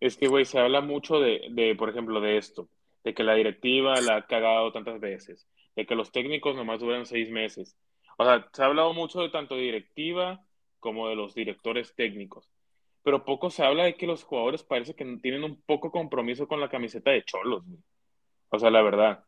Es que, güey, se habla mucho de, de, por ejemplo, de esto, de que la directiva la ha cagado tantas veces, de que los técnicos nomás duran seis meses. O sea, se ha hablado mucho de tanto directiva como de los directores técnicos, pero poco se habla de que los jugadores parece que tienen un poco compromiso con la camiseta de Cholos, güey. O sea, la verdad.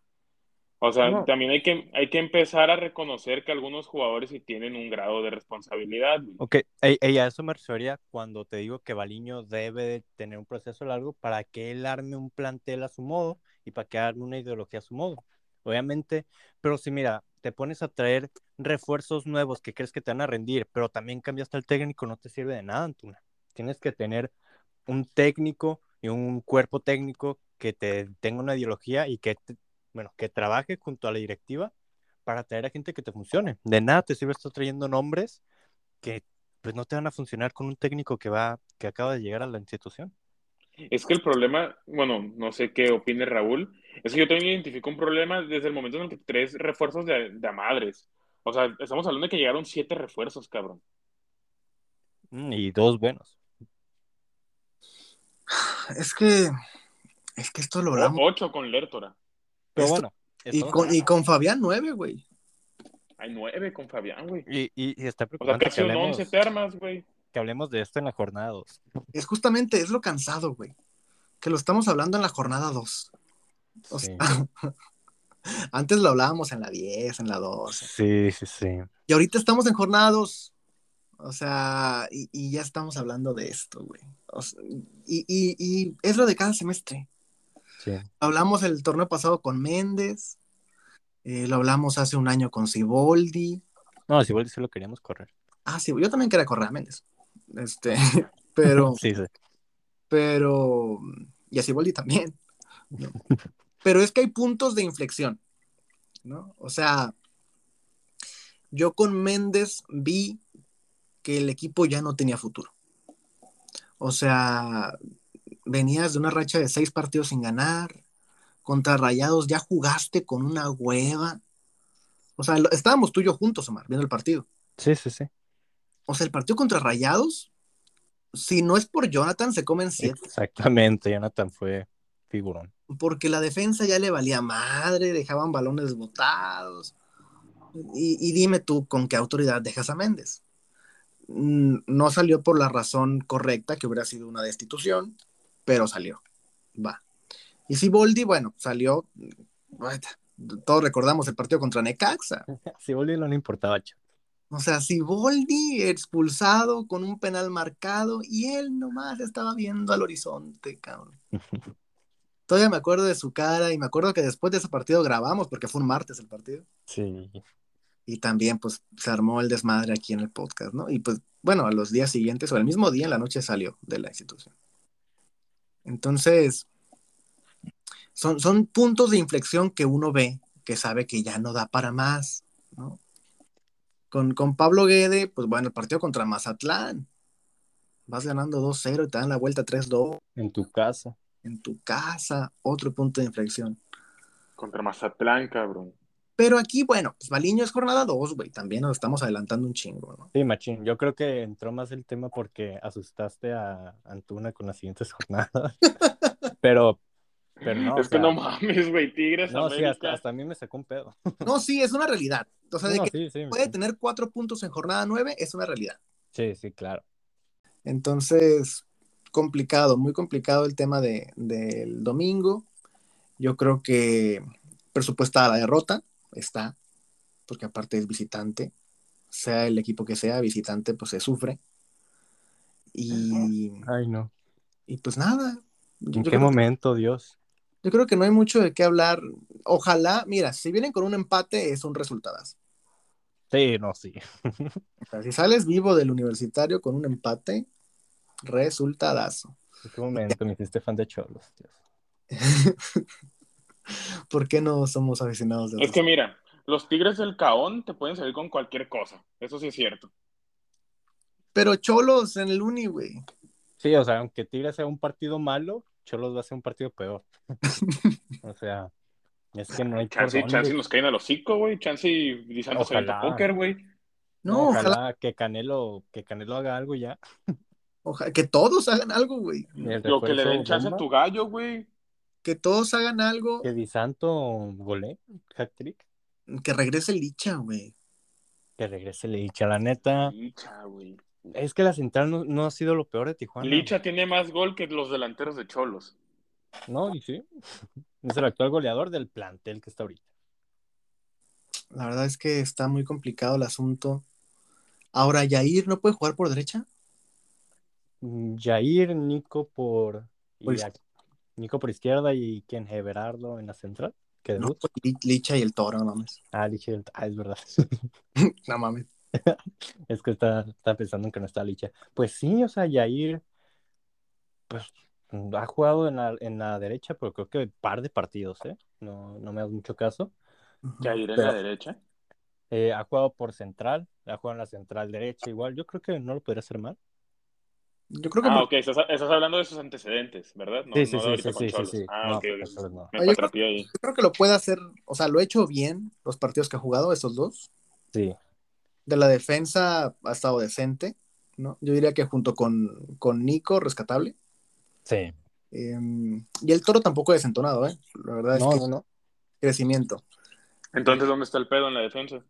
O sea, No. también hay que, hay que empezar a reconocer que algunos jugadores sí tienen un grado de responsabilidad, güey. Ok, e- y a eso me refería cuando te digo que Baliño debe de tener un proceso largo para que él arme un plantel a su modo y para que arme una ideología a su modo. Obviamente, pero si mira, te pones a traer refuerzos nuevos que crees que te van a rendir, pero también cambiaste al técnico, no te sirve de nada, Antuna. Tienes que tener un técnico y un cuerpo técnico que te tenga una ideología y que, te- bueno, que trabaje junto a la directiva para traer a gente que te funcione. De nada te sirve estar trayendo nombres que pues no te van a funcionar con un técnico que va, que acaba de llegar a la institución. Es que el problema, bueno, no sé qué opine Raúl, es que yo también identifico un problema desde el momento en el que tres refuerzos de, de a madres. O sea, estamos hablando de que llegaron siete refuerzos, cabrón. Mm, Y dos buenos. Es que, es que esto lo hablamos. ocho con Lertora. Pero Esto- bueno, Y con, y con Fabián nueve, güey. Hay nueve con Fabián, güey. y, y- y está O sea, preocupante casi que un hablemos, once te armas, güey. Que hablemos de esto en la jornada 2. Es justamente, es lo cansado, güey. Que lo estamos hablando en la jornada 2. O Sí. sea, Antes lo hablábamos en la 10, en la 12. Sí, sí, sí. Y ahorita estamos en jornadas. O sea, y, y ya estamos hablando de esto, güey. O sea, y, y, y es lo de cada semestre. sí. Hablamos el torneo pasado con Méndez. eh, lo hablamos hace un año con Ciboldi. No, vuelve sí lo queríamos correr. Ah, sí, yo también quería correr a Méndez. Este, pero, Sí, sí. pero, y a Ciboldi también. ¿no? Pero es que hay puntos de inflexión, ¿no? O sea, yo con Méndez vi que el equipo ya no tenía futuro. O sea, venías de una racha de seis partidos sin ganar, contra Rayados ya jugaste con una hueva. O sea, estábamos tú y yo juntos, Omar, viendo el partido. Sí, sí, sí. O sea, el partido contra Rayados, si no es por Jonathan, se comen siete. Exactamente, Jonathan fue figurón. porque la defensa ya le valía madre, dejaban balones botados. Y, y dime tú, ¿con qué autoridad dejas a Méndez? Mm, No salió por la razón correcta, que hubiera sido una destitución, pero salió. Va. Y si Boldi, bueno, salió. Todos recordamos el partido contra Necaxa. Si volvió no le importaba, chaval. O sea, si Boldi expulsado con un penal marcado y él nomás estaba viendo al horizonte, cabrón. Todavía me acuerdo de su cara y me acuerdo que después de ese partido grabamos, porque fue un martes el partido, Sí. y también pues se armó el desmadre aquí en el podcast, ¿no? Y pues bueno, a los días siguientes o el mismo día en la noche salió de la institución. Entonces, son, son puntos de inflexión que uno ve, que sabe que ya no da para más, ¿no? Con, con Pablo Guede, pues bueno, el partido contra Mazatlán, vas ganando 2-0 y te dan la vuelta 3-2 En tu casa. en tu casa, otro punto de inflexión. Contra Mazatlán, cabrón. Pero aquí, bueno, pues Baliño es jornada 2, güey, también nos estamos adelantando un chingo, ¿no? Sí, machín. Yo creo que entró más el tema porque asustaste a Antuna con las siguientes jornadas. pero, pero no. o es que sea, no mames, güey. Tigres, No, sí, hasta, hasta a mí me sacó un pedo. No, sí, es una realidad. O sea, de No, que sí, sí, puede tener cuatro puntos en jornada 9 es una realidad. sí, sí, claro. Entonces, complicado, muy complicado el tema de, del domingo. Yo creo que presupuestada la derrota está, porque aparte es visitante, sea el equipo que sea, visitante, pues se sufre. Y, Ay, no. y pues nada. ¿En qué momento, Dios? Yo creo que no hay mucho de qué hablar. Ojalá, mira, si vienen con un empate es un resultadazo. Sí, no, sí. O sea, si sales vivo del universitario con un empate, resultadazo. ¿En qué momento me hiciste fan de Cholos, Dios? ¿Por qué no somos aficionados de Es otros? que mira, los Tigres del Caón te pueden salir con cualquier cosa. Eso sí es cierto. Pero Cholos en el uni, güey. Sí, o sea, aunque Tigres sea un partido malo, Cholos va a ser un partido peor. o sea, es que no hay Chance, chance nos caen al hocico, güey. Chance se Ojalá. póker, güey. No, No, ojalá, ojalá que Canelo, que Canelo haga algo ya. ojalá- que todos hagan algo, güey. El O que le den chance a tu gallo, güey. Que todos hagan algo. Que Di Santo gole, hat trick, Que regrese Licha, güey. que regrese Licha. La neta, Licha, güey. Es que la central no, no ha sido lo peor de Tijuana. Licha tiene más gol que los delanteros de Cholos. No, y sí. Es el actual goleador del plantel que está ahorita. La verdad es que está muy complicado el asunto. Ahora, Yair no puede jugar por derecha. Mm, Jair, Nico por. y Nico por izquierda y quién, Everardo en la central. Que No, Licha y el toro, no mames. Ah, dije, el- ah, es verdad. No mames. Es que está, está pensando en que no está Licha. Pues sí, o sea, Yair, pues ha jugado en la, en la derecha, pero creo que par de partidos, ¿eh? No, no me das mucho caso. Ujú. Ya iré en Pero- la derecha. Eh, ha jugado por central, ha jugado en la central derecha igual. Yo creo que no lo podría hacer mal. Yo creo que Ah, ok, estás, estás hablando de sus antecedentes, ¿verdad? No, sí, sí, no sí, sí, sí, sí. Ah, No, ok, no. Me Ah, yo ahí. yo creo que lo puede hacer. O sea, lo ha hecho bien los partidos que ha jugado, esos dos. Sí, De la defensa ha estado decente, ¿no? Yo diría que junto con, con Nico, rescatable. sí. Eh, y el toro tampoco desentonado, ¿eh? La verdad es No, que no, no. crecimiento. Entonces, ¿dónde está el pedo en la defensa?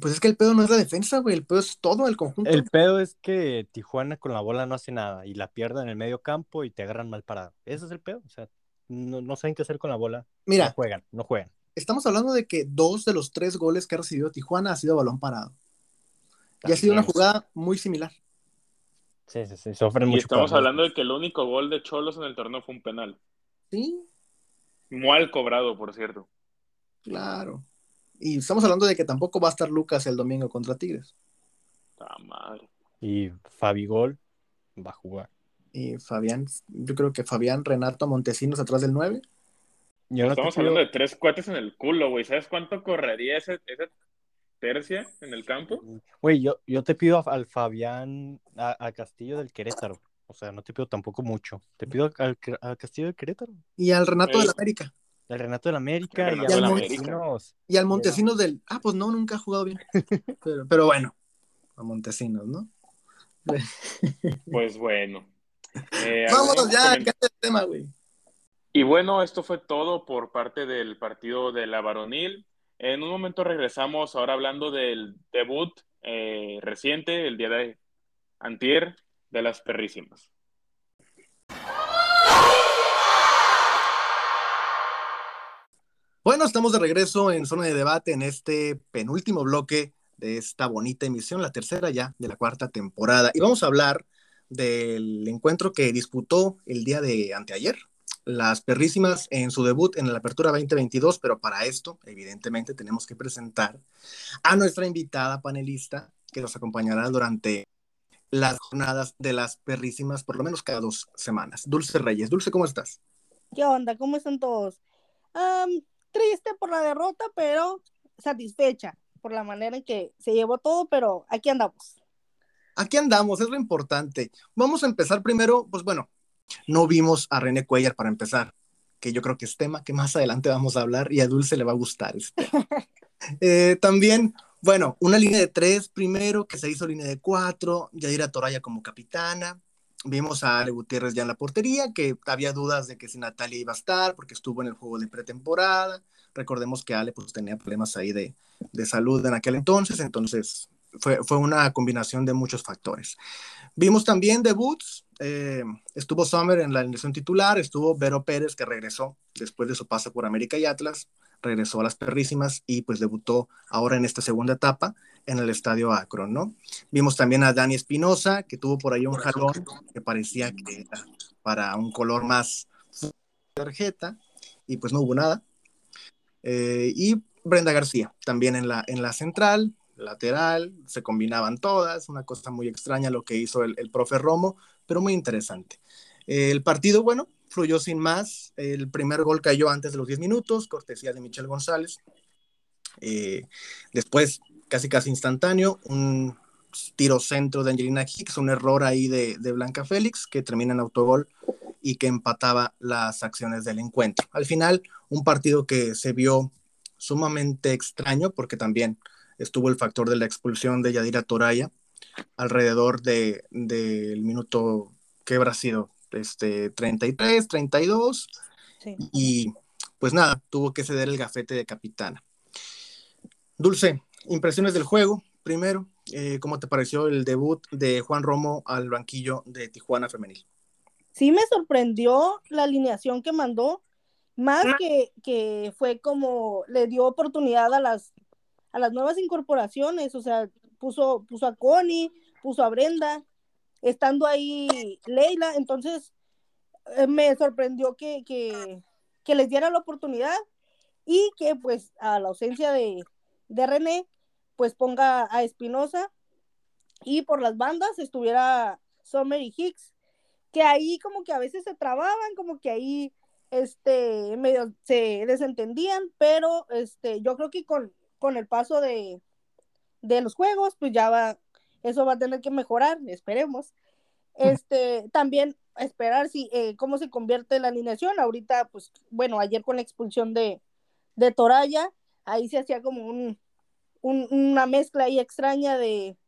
Pues es que el pedo no es la defensa, güey. El pedo es todo el conjunto. El pedo es que Tijuana con la bola no hace nada y la pierda en el medio campo y te agarran mal parado. Ese es el pedo. O sea, no, no saben qué hacer con la bola. No Mira, juegan, no juegan. Estamos hablando de que dos de los tres goles que ha recibido Tijuana ha sido balón parado. Y ha sido una jugada muy similar. Sí, sí, sí, sufren mucho. Y estamos hablando de que el único gol de Cholos en el torneo fue un penal. Sí. Mal cobrado, por cierto. Claro. Y estamos hablando de que tampoco va a estar Lucas el domingo contra Tigres. Ah, madre. Y Fabigol va a jugar. Y Fabián, yo creo que Fabián Renato Montesinos atrás del 9. Estamos hablando de tres cuates en el culo, güey. ¿Sabes cuánto correría ese, ese tercia en el campo? Güey, yo, yo te pido al Fabián, a, Castillo del Querétaro. O sea, no te pido tampoco mucho. Te pido al, Castillo del Querétaro. Y al Renato del América. Al Renato del América y, al Montesinos. Y al Montesinos del. Ah, pues no, nunca ha jugado bien. pero, pero bueno, a Montesinos, ¿no? pues bueno. Eh, Vámonos ya, el tema, güey. Y bueno, esto fue todo por parte del partido de la varonil. En un momento regresamos ahora hablando del debut eh, reciente, el día de antier, de las perrísimas. Bueno, estamos de regreso en zona de debate en este penúltimo bloque de esta bonita emisión, la tercera ya de la cuarta temporada. Y vamos a hablar del encuentro que disputó el día de anteayer, las perrísimas en su debut en la Apertura 2022, pero para esto, evidentemente, tenemos que presentar a nuestra invitada panelista que nos acompañará durante las jornadas de las perrísimas, por lo menos cada dos semanas. Dulce Reyes. Dulce, ¿cómo estás? ¿Qué onda? ¿Cómo están todos? triste por la derrota, pero satisfecha por la manera en que se llevó todo, pero aquí andamos. Aquí andamos, es lo importante. Vamos a empezar primero, pues bueno, no vimos a René Cuellar para empezar, que yo creo que es tema que más adelante vamos a hablar y a Dulce le va a gustar. Este. Eh, también, bueno, una línea de tres primero, que se hizo línea de cuatro, Yadira Toraya como capitana. Vimos a Ale Gutiérrez ya en la portería, que había dudas de que si Natalia iba a estar, porque estuvo en el juego de pretemporada. Recordemos que Ale pues tenía problemas ahí de, de salud en aquel entonces, entonces fue, fue una combinación de muchos factores. Vimos también debuts, eh, estuvo Summer en la alineación titular, estuvo Vero Pérez que regresó después de su paso por América y Atlas, regresó a las perrísimas y pues debutó ahora en esta segunda etapa en el estadio Akron, ¿no? Vimos también a Dani Espinosa que tuvo por ahí un jalón que parecía que era para un color más tarjeta y pues no hubo nada. Eh, y Brenda García también en la, en la central, lateral, se combinaban todas, una cosa muy extraña lo que hizo el, el profe Romo, pero muy interesante. El partido, bueno, fluyó sin más. El primer gol cayó antes de los 10 minutos, cortesía de Michel González. Eh, después, casi casi instantáneo, un tiro centro de Angelina Hicks, un error ahí de, de, Blanca Félix que termina en autogol y que empataba las acciones del encuentro. Al final, un partido que se vio sumamente extraño porque también estuvo el factor de la expulsión de Yadira Toraya alrededor del de, minuto que habrá sido este 33, 32 sí. y pues nada, tuvo que ceder el gafete de capitana. Dulce, impresiones del juego, primero, eh, ¿cómo te pareció el debut de Juan Romo al banquillo de Tijuana Femenil? Sí me sorprendió la alineación que mandó, más que, que fue como le dio oportunidad a las, a las nuevas incorporaciones, o sea, puso, puso a Connie, puso a Brenda, estando ahí Leila, entonces eh, me sorprendió que, que, les diera la oportunidad y que pues a la ausencia de, de René, pues ponga a Espinosa y por las bandas estuviera Sommer y Hicks, que ahí como que a veces se trababan, como que ahí este, medio se desentendían, pero este, yo creo que con, con el paso de, de los juegos, pues ya va, eso va a tener que mejorar, esperemos. Este, también esperar si, eh, cómo se convierte la alineación. Ahorita, pues, bueno, ayer con la expulsión de, de Toraya, ahí se hacía como un, un, una mezcla ahí extraña de,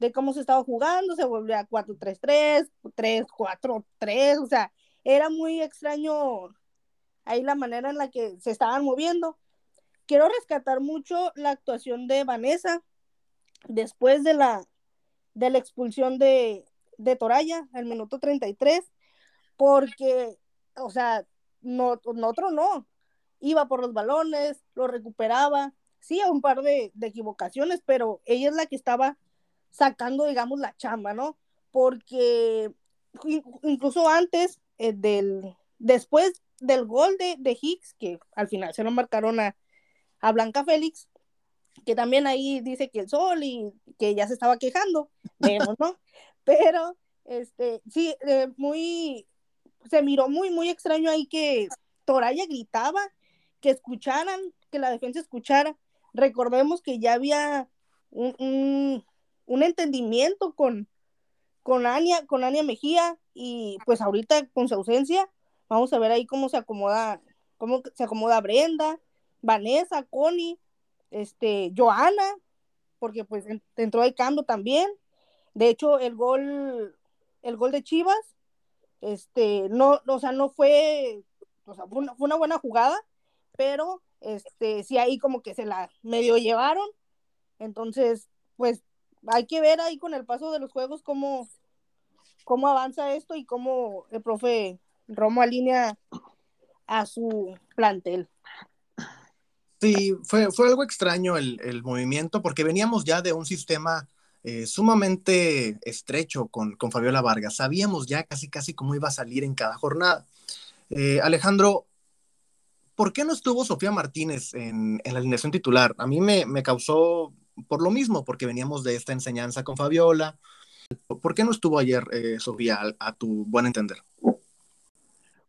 de cómo se estaba jugando, se volvía a 4-3-3, 3-4-3, o sea, era muy extraño ahí la manera en la que se estaban moviendo. Quiero rescatar mucho la actuación de Vanessa después de la, de la expulsión de, de Toraya al minuto 33, porque, o sea, no, nosotros no. iba por los balones, lo recuperaba, sí, a un par de, equivocaciones, pero ella es la que estaba sacando, digamos, la chamba, ¿no? Porque incluso antes eh, del, después del gol de, de, Hicks, que al final se lo marcaron a, a Blanca Félix, que también ahí dice que el sol y que ya se estaba quejando, vemos, ¿no? Pero, este, sí, eh, muy, se miró muy, muy extraño ahí que Toraya gritaba, que escucharan, que la defensa escuchara. Recordemos que ya había un, un, entendimiento con, con Ania, con Ania Mejía, y pues ahorita con su ausencia, vamos a ver ahí cómo se acomoda, cómo se acomoda Brenda, Vanessa, Connie, este, Joana, porque pues entró de cambio también. De hecho, el gol, el gol de Chivas, este, no, o sea, no fue, o sea, fue una, buena jugada, pero este, sí ahí como que se la medio llevaron. Entonces, pues hay que ver ahí con el paso de los juegos cómo, cómo avanza esto y cómo el profe Romo alinea a su plantel. Sí, fue, fue algo extraño el, movimiento porque veníamos ya de un sistema eh, sumamente estrecho con, con, Fabiola Vargas. Sabíamos ya casi casi cómo iba a salir en cada jornada. Eh, Alejandro, ¿por qué no estuvo Sofía Martínez en, la alineación titular? A mí me, causó por lo mismo, porque veníamos de esta enseñanza con Fabiola. ¿Por qué no estuvo ayer eh, Sofía, a tu buen entender?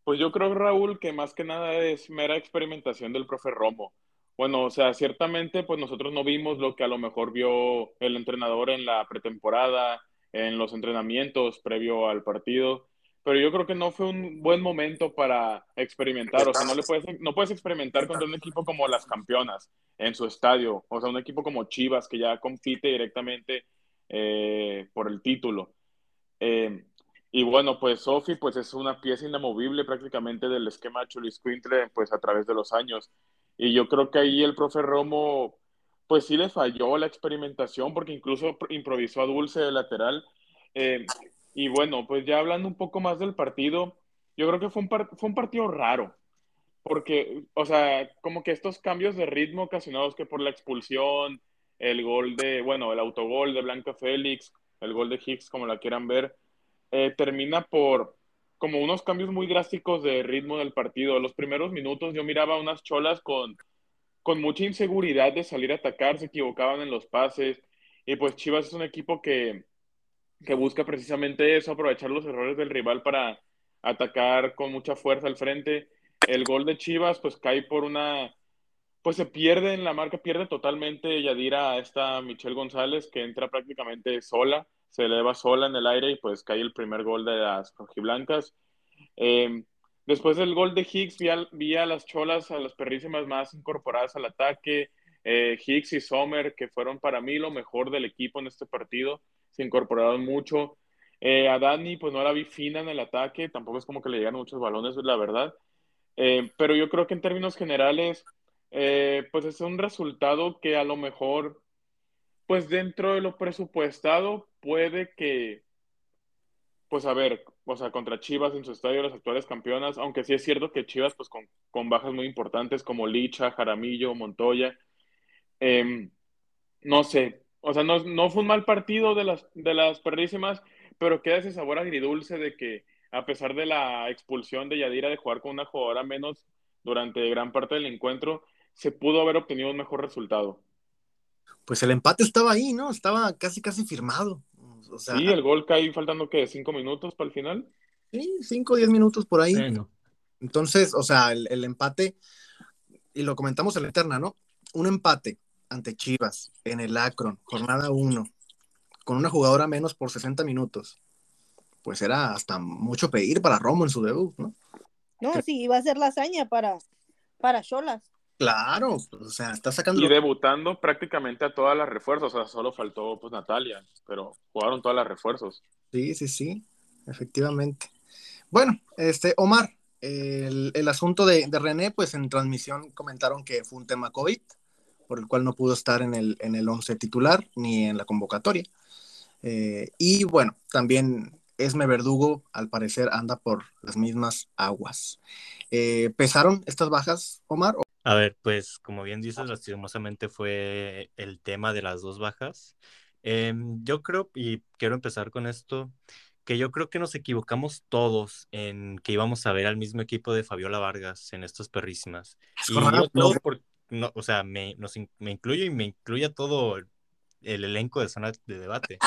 Pues yo creo, Raúl, que más que nada es mera experimentación del profe Romo. Bueno, o sea, ciertamente pues nosotros no vimos lo que a lo mejor vio el entrenador en la pretemporada, en los entrenamientos previo al partido, pero yo creo que no fue un buen momento para experimentar, o sea, no, le puedes, no puedes experimentar contra un equipo como las campeonas en su estadio, o sea, un equipo como Chivas que ya compite directamente eh, por el título. Eh, y bueno, pues Sofi pues es una pieza inamovible prácticamente del esquema Chulis Quintle pues a través de los años. Y yo creo que ahí el profe Romo, pues sí le falló la experimentación, porque incluso improvisó a Dulce de lateral. Eh, y bueno, pues ya hablando un poco más del partido, yo creo que fue un, fue un partido raro, porque, o sea, como que estos cambios de ritmo ocasionados que por la expulsión, el gol de, bueno, el autogol de Blanca Félix, el gol de Hicks, como la quieran ver, eh, termina por, como unos cambios muy drásticos de ritmo del partido. Los primeros minutos yo miraba unas cholas con, con mucha inseguridad de salir a atacar, se equivocaban en los pases. Y pues Chivas es un equipo que, que busca precisamente eso, aprovechar los errores del rival para atacar con mucha fuerza al frente. El gol de Chivas pues cae por una, pues se pierde en la marca, pierde totalmente Yadira esta Michelle González que entra prácticamente sola se eleva sola en el aire y pues cae el primer gol de las rojiblancas. Eh, después del gol de Higgs, vi a, las cholas, a las perrísimas más incorporadas al ataque. Eh, Higgs y Sommer, que fueron para mí lo mejor del equipo en este partido, se incorporaron mucho. Eh, a Dani, pues no la vi fina en el ataque, tampoco es como que le llegan muchos balones, la verdad. pero yo creo que en términos generales, pues es un resultado que a lo mejor, pues dentro de lo presupuestado, puede que, pues a ver, o sea, contra Chivas en su estadio, las actuales campeonas, aunque sí es cierto que Chivas, pues con, con bajas muy importantes como Licha, Jaramillo, Montoya, em, no sé, o sea, no, no, fue un mal partido de las, de las perrísimas, pero queda ese sabor agridulce de que a pesar de la expulsión de Yadira de jugar con una jugadora menos durante gran parte del encuentro, se pudo haber obtenido un mejor resultado. Pues el empate estaba ahí, ¿no? Estaba casi, casi firmado sí, el gol cae faltando que cinco minutos para el final. Sí, cinco o diez minutos por ahí. Entonces, o sea, el, empate, y lo comentamos en la eterna, ¿no? Un empate ante Chivas en el Akron, jornada uno, con una jugadora menos por 60 minutos. Pues era hasta mucho pedir para Romo en su debut, ¿no? No, sí, iba a ser la hazaña para, para Cholas. Claro, o sea, está sacando. Y debutando prácticamente a todas las refuerzos, o sea, solo faltó pues Natalia, pero jugaron todas las refuerzos. Sí, sí, sí, efectivamente. Bueno, este, Omar, el, asunto de, René, pues en transmisión comentaron que fue un tema COVID, por el cual no pudo estar en el, en el once titular ni en la convocatoria. Eh, y bueno, también Esme Verdugo, al parecer, anda por las mismas aguas. Eh, ¿Pesaron estas bajas, Omar? A ver, pues como bien dices, lastimosamente fue el tema de las dos bajas. Em, yo creo, y quiero empezar con esto, que yo creo que nos equivocamos todos en que íbamos a ver al mismo equipo de Fabiola Vargas en estas perrísimas. Y yo todos por- no, o sea, me, nos me incluyo y me incluye a todo el, el elenco de zona de debate.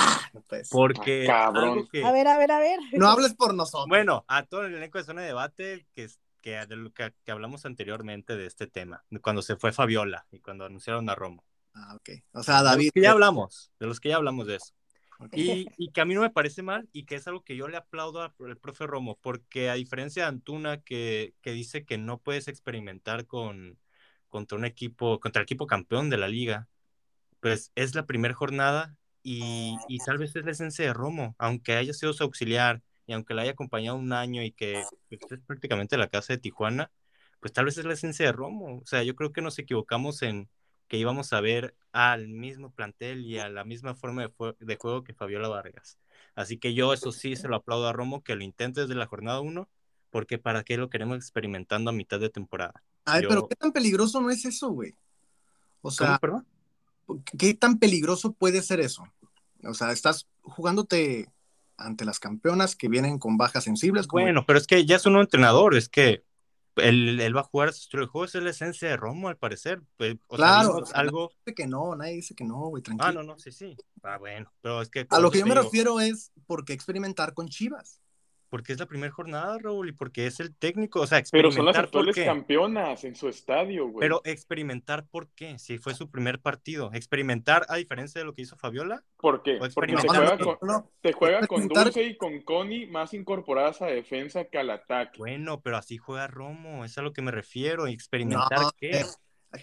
Pues, Porque Ah, cabrón. que, A ver, a ver, a ver. no hables por nosotros. bueno, a todo el elenco de zona de debate que, es- que, de lo que, que hablamos anteriormente de este tema, cuando se fue Fabiola y cuando anunciaron a Romo. Ah, ok. O sea, De David. los que ya hablamos, de los que ya hablamos de eso. Ok. Y, y que a mí no me parece mal y que es algo que yo le aplaudo al profe Romo, porque a diferencia de Antuna que, que dice que no puedes experimentar con, contra un equipo, contra el equipo campeón de la liga, pues es la primera jornada y, y tal vez es la esencia de Romo, aunque haya sido su auxiliar y aunque la haya acompañado un año y que pues, es prácticamente la casa de Tijuana, pues tal vez es la esencia de Romo. O sea, yo creo que nos equivocamos en que íbamos a ver al mismo plantel y a la misma forma de, juego que Fabiola Vargas. Así que yo eso sí se lo aplaudo a Romo que lo intente desde la jornada 1, porque para qué lo queremos experimentando a mitad de temporada. A ver, yo- pero ¿qué tan peligroso no es eso, güey? O ¿Cómo, sea? ¿qué tan peligroso puede ser eso? O sea, estás jugándote ante las campeonas que vienen con bajas sensibles. como- Bueno, pero es que ya es un entrenador, es que él, él va a jugar su estilo de juego, es la esencia de Romo, al parecer. Pues, o Claro, algo. dice que no, nadie dice que no, güey, tranquilo. Ah, no, no, sí, sí. Ah, bueno, pero es que. A lo eso que yo me refiero es por qué experimentar con Chivas. Porque es la primera jornada, Raúl, y porque es el técnico. O sea, Pero son las experimentar por actuales qué. campeonas en su estadio, güey. Pero experimentar por qué, si fue su primer partido. Experimentar a diferencia de lo que hizo Fabiola. ¿Por qué? Porque experimentar. te juega, con, no, no. te juega con Experimentar- Dulce y con Connie más incorporadas a defensa que al ataque. Bueno, pero así juega Romo, es a lo que me refiero. ¿Y experimentar No, qué? eh,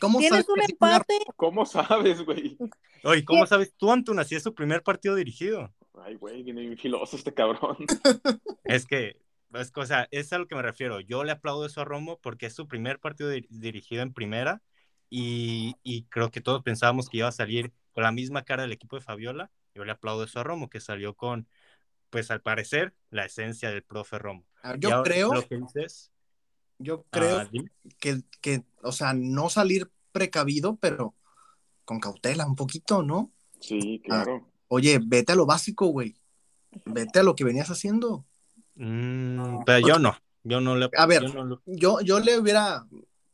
¿Cómo Tienes sabes un empate. ¿Cómo sabes, güey? Oye, ¿cómo sabes tú, Antuna, si es su primer partido dirigido? Ay, güey, viene bien filoso este cabrón. Es que, es, o sea, es a lo que me refiero. Yo le aplaudo eso a Romo porque es su primer partido di- dirigido en primera y, y creo que todos pensábamos que iba a salir con la misma cara del equipo de Fabiola. Yo le aplaudo eso a Romo, que salió con, pues al parecer, la esencia del profe Romo. Ah, Yo ahora, creo, Lo que dices, yo creo ah, dime. que, que, o sea, no salir precavido, pero con cautela un poquito, ¿no? Sí, claro. Oye, vete a lo básico, güey. Vete a lo que venías haciendo. Mm, pero yo no, yo no le... A ver, yo no lo- Yo, yo le hubiera,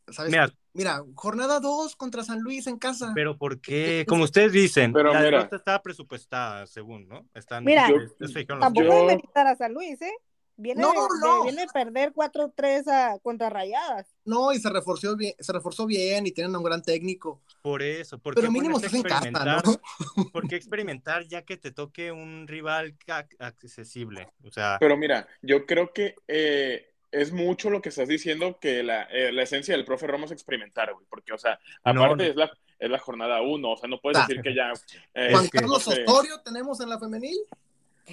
¿sabes? Mira, Mira, jornada 2 contra San Luis en casa. pero ¿por qué? Como ustedes dicen, Pero la mira. derrota estaba presupuestada, según, ¿no? Están, Mira, dijeron los Tampoco Yo- a San Luis, ¿eh? Viene, No, de, de- no. viene de perder 4-3 a- contra Rayadas. No, y se reforzó bien, se reforzó bien y tienen a un gran técnico. Por eso, ¿por Pero mínimo a estás en casa, experimentar? ¿no? ¿Por qué experimentar ya que te toque un rival accesible? O sea, Pero mira, yo creo que eh, es mucho lo que estás diciendo que la, eh, la esencia del profe Romo es experimentar, güey. Porque, o sea, aparte no. Es, la, es la jornada uno, o sea, no puedes decir que ya. eh, Juan que- Carlos no sé, Osorio tenemos en la femenil.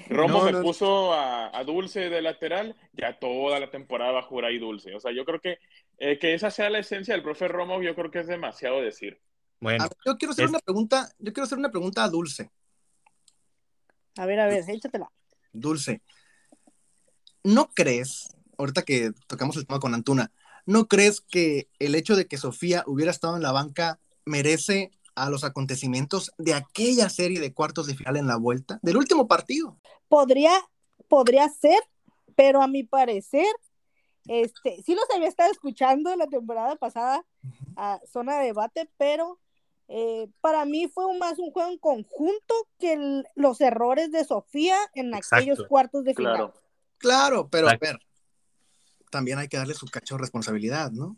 Romo No, me no. puso a, a Dulce de lateral, ya toda la temporada va a jugar ahí Dulce. O sea, yo creo que eh, que esa sea la esencia del profe Romo, yo creo que es demasiado decir. bueno, ver, yo quiero hacer es- una pregunta, yo quiero hacer una pregunta a Dulce. A ver, a ver, échatela. Dulce, ¿no crees, ahorita que tocamos el tema con Antuna, ¿no crees que el hecho de que Sofía hubiera estado en la banca merece a los acontecimientos de aquella serie de cuartos de final en la vuelta, del último partido? Podría, podría ser, pero a mi parecer, este, sí los había estado escuchando la temporada pasada a zona de debate, pero eh, para mí fue un- más un juego en conjunto que el- los errores de Sofía en Exacto. aquellos cuartos de final. Claro. Claro, pero a ver, también hay que darle su cacho de responsabilidad, ¿no?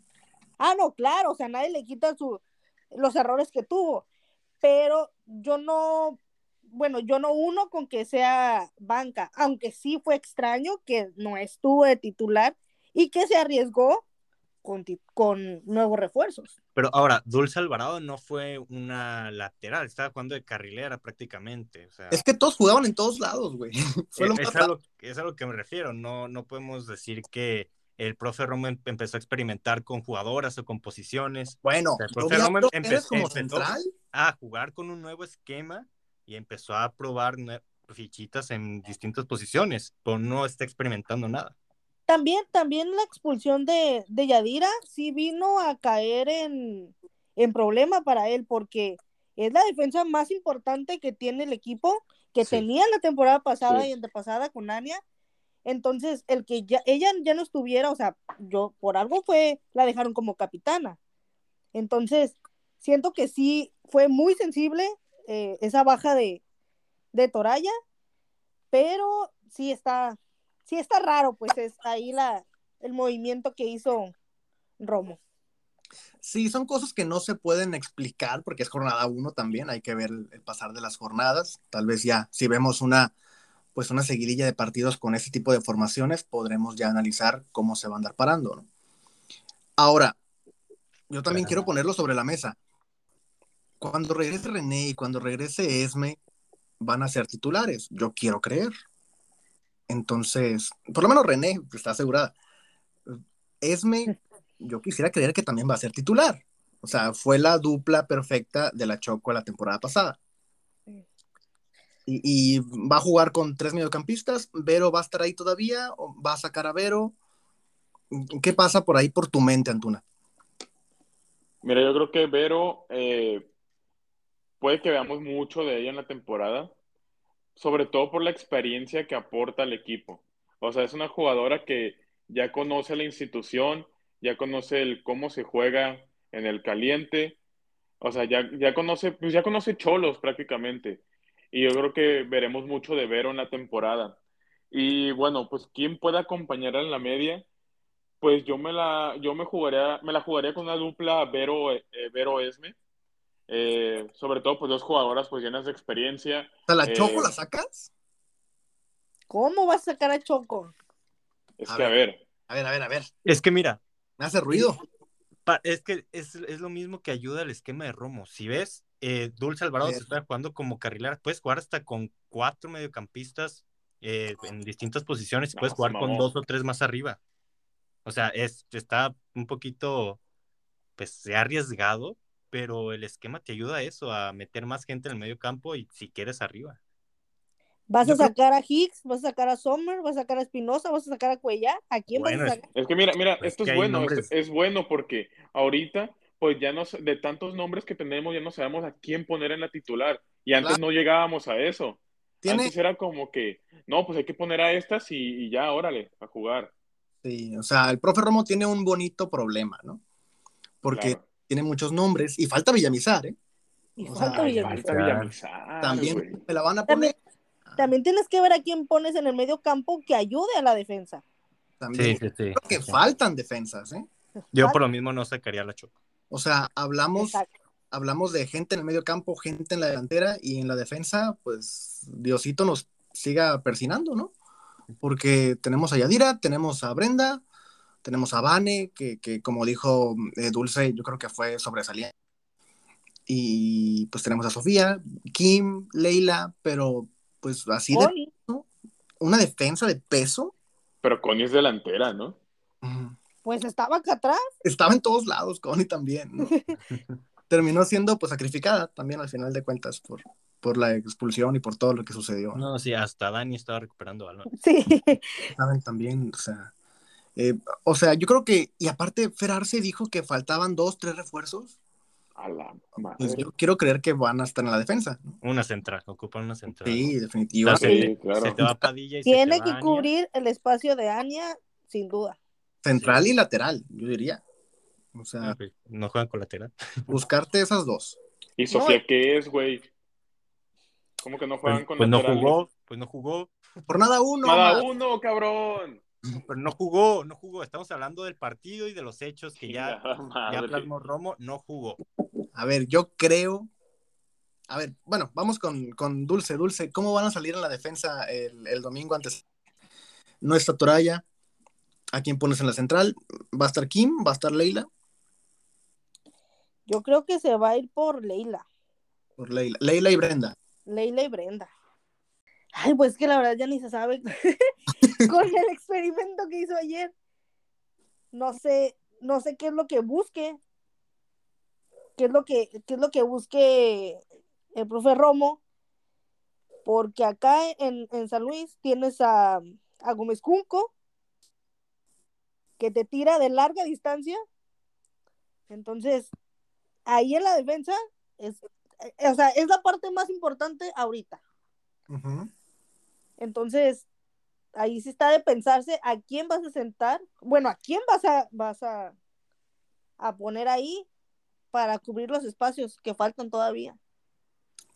Ah, no, claro, o sea, nadie le quita su, los errores que tuvo, pero yo no, bueno, yo no uno con que sea banca, aunque sí fue extraño que no estuvo de titular y que se arriesgó con, con nuevos refuerzos. pero ahora, Dulce Alvarado no fue una lateral, estaba jugando de carrilera prácticamente. O sea, Es que todos jugaban en todos lados, güey. Lo es, es a lo, es a lo que me refiero. No, no podemos decir que el profe Romo em- empezó a experimentar con jugadoras o con posiciones, Bueno, El profe Romo Flor empe- Pérez como empezó- central. a jugar con un nuevo esquema y empezó a probar fichitas en distintas posiciones, pero no está experimentando nada. También, también la expulsión de, de Yadira sí vino a caer en, en problema para él, porque es la defensa más importante que tiene el equipo, que Sí. tenía la temporada pasada Sí. y antepasada con Ania. Entonces, el que ya, ella ya no estuviera, o sea, yo por algo fue, la dejaron como capitana. Entonces, siento que sí fue muy sensible eh, esa baja de, de Toraya, pero sí está, sí está raro, pues es ahí la, el movimiento que hizo Romo. Sí, son cosas que no se pueden explicar porque es jornada uno también, hay que ver el, el pasar de las jornadas. Tal vez ya, si vemos una, pues una seguidilla de partidos con ese tipo de formaciones, podremos ya analizar cómo se va a andar parando. ¿no? Ahora, yo también quiero ponerlo sobre la mesa. Cuando regrese René y cuando regrese Esme, van a ser titulares. Yo quiero creer. Entonces, por lo menos René está asegurada. Esme, yo quisiera creer que también va a ser titular. O sea, fue la dupla perfecta de la Choco la temporada pasada. Y, va a jugar con tres mediocampistas. Vero va a estar ahí todavía. ¿O va a sacar a Vero. ¿Qué pasa por ahí por tu mente, Antuna? Mira, yo creo que Vero eh, puede que veamos mucho de ella en la temporada, sobre todo por la experiencia que aporta al equipo. O sea, es una jugadora que ya conoce la institución, ya conoce el cómo se juega en el caliente, o sea, ya, ya conoce, pues ya conoce Cholos prácticamente. Y yo creo que veremos mucho de Vero en la temporada. Y bueno, pues quién puede acompañarla en la media, pues yo me la, yo me jugaría, me la jugaría con una dupla Vero, eh, Vero Esme. Eh, sobre todo, pues dos jugadoras pues llenas de experiencia. Sea, ¿la Eh, Choco la sacas? ¿Cómo vas a sacar a Choco? Es A que, a ver. A ver, a ver, a ver. Es que mira, Me hace ruido. es que es, es lo mismo que ayuda al esquema de Romo. Si ves, eh, Dulce Alvarado se está jugando como carrilera, puedes jugar hasta con cuatro mediocampistas eh, en distintas posiciones y puedes jugar con dos o tres más arriba. O sea, es, está un poquito, pues se ha arriesgado, pero el esquema te ayuda a eso, a meter más gente en el medio campo y si quieres arriba. ¿Vas a sacar a Hicks? ¿Vas a sacar a Sommer? ¿Vas a sacar a Espinosa? ¿Vas a sacar a Cuellar? ¿A quién Bueno, vas a es- sacar? es que mira, mira, Pues esto es bueno, es, es bueno porque ahorita, pues ya no, de tantos nombres que tenemos, ya no sabemos a quién poner en la titular. Y antes Claro. no llegábamos a eso. Tiene, Antes era como que, no, pues hay que poner a estas y, y ya, órale, a jugar. sí, o sea, el profe Romo tiene un bonito problema, ¿no? Porque Claro. tiene muchos nombres y falta Villamizar, ¿eh? Y O falta sea, Villamizar. falta Villamizar, También güey. me la van a poner. También tienes que ver a quién pones en el medio campo que ayude a la defensa. También sí, sí. creo que sí. faltan defensas, ¿eh? Yo por lo mismo no sacaría la Choco. O sea, hablamos, Exacto. hablamos de gente en el medio campo, gente en la delantera y en la defensa, pues Diosito nos siga persinando, ¿no? Porque tenemos a Yadira, tenemos a Brenda, tenemos a Vane, que, que como dijo eh, Dulce, yo creo que fue sobresaliente. Y pues tenemos a Sofía, Kim, Leila, pero pues así de una defensa de peso. Pero Connie es delantera, ¿no? Pues estaba acá atrás. estaba en todos lados, Connie también, ¿no? Terminó siendo pues sacrificada también al final de cuentas por, por la expulsión y por todo lo que sucedió. ¿no? No, sí, hasta Dani estaba recuperando balón. Sí. Saben también, o sea, eh, o sea, yo creo que, y aparte Ferarse dijo que faltaban dos, tres refuerzos, A la madre. pues yo quiero creer que van a estar en la defensa, ¿no? Una central, ocupan una central. Sí, O definitivamente. sea, se, Sí, te, claro. se te va Padilla y se Tiene te va que Ania. cubrir el espacio de Ania, sin duda. Central y lateral, yo diría. O sea, pues, No juegan con lateral. buscarte esas dos. ¿Y Sofía qué es, güey? ¿Cómo que no juegan Pues, con pues no jugó, pues no jugó, Por nada uno. Nada más. uno, cabrón. pero no jugó, no jugó. Estamos hablando del partido y de los hechos que ya, ya plasmó Romo, no jugó. A ver, yo creo. A ver, bueno, vamos con, con Dulce. Dulce, ¿cómo van a salir en la defensa el, el domingo antes? No está Toraya. ¿A quién pones en la central? ¿Va a estar Kim? ¿Va a estar Leila? Yo creo que se va a ir por Leila. Por Leila. Leila y Brenda. Leila y Brenda. Ay, pues que la verdad ya ni se sabe con el experimento que hizo ayer. No sé, no sé qué es lo que busque. ¿Qué es lo que, qué es lo que busque el profe Romo? Porque acá en, en San Luis tienes a, a Gómez Junco, que te tira de larga distancia. Entonces, ahí en la defensa es, eh, o sea, es la parte más importante ahorita. Entonces, ahí sí está de pensarse a quién vas a sentar, bueno, a quién vas a, vas a, a poner ahí para cubrir los espacios que faltan todavía.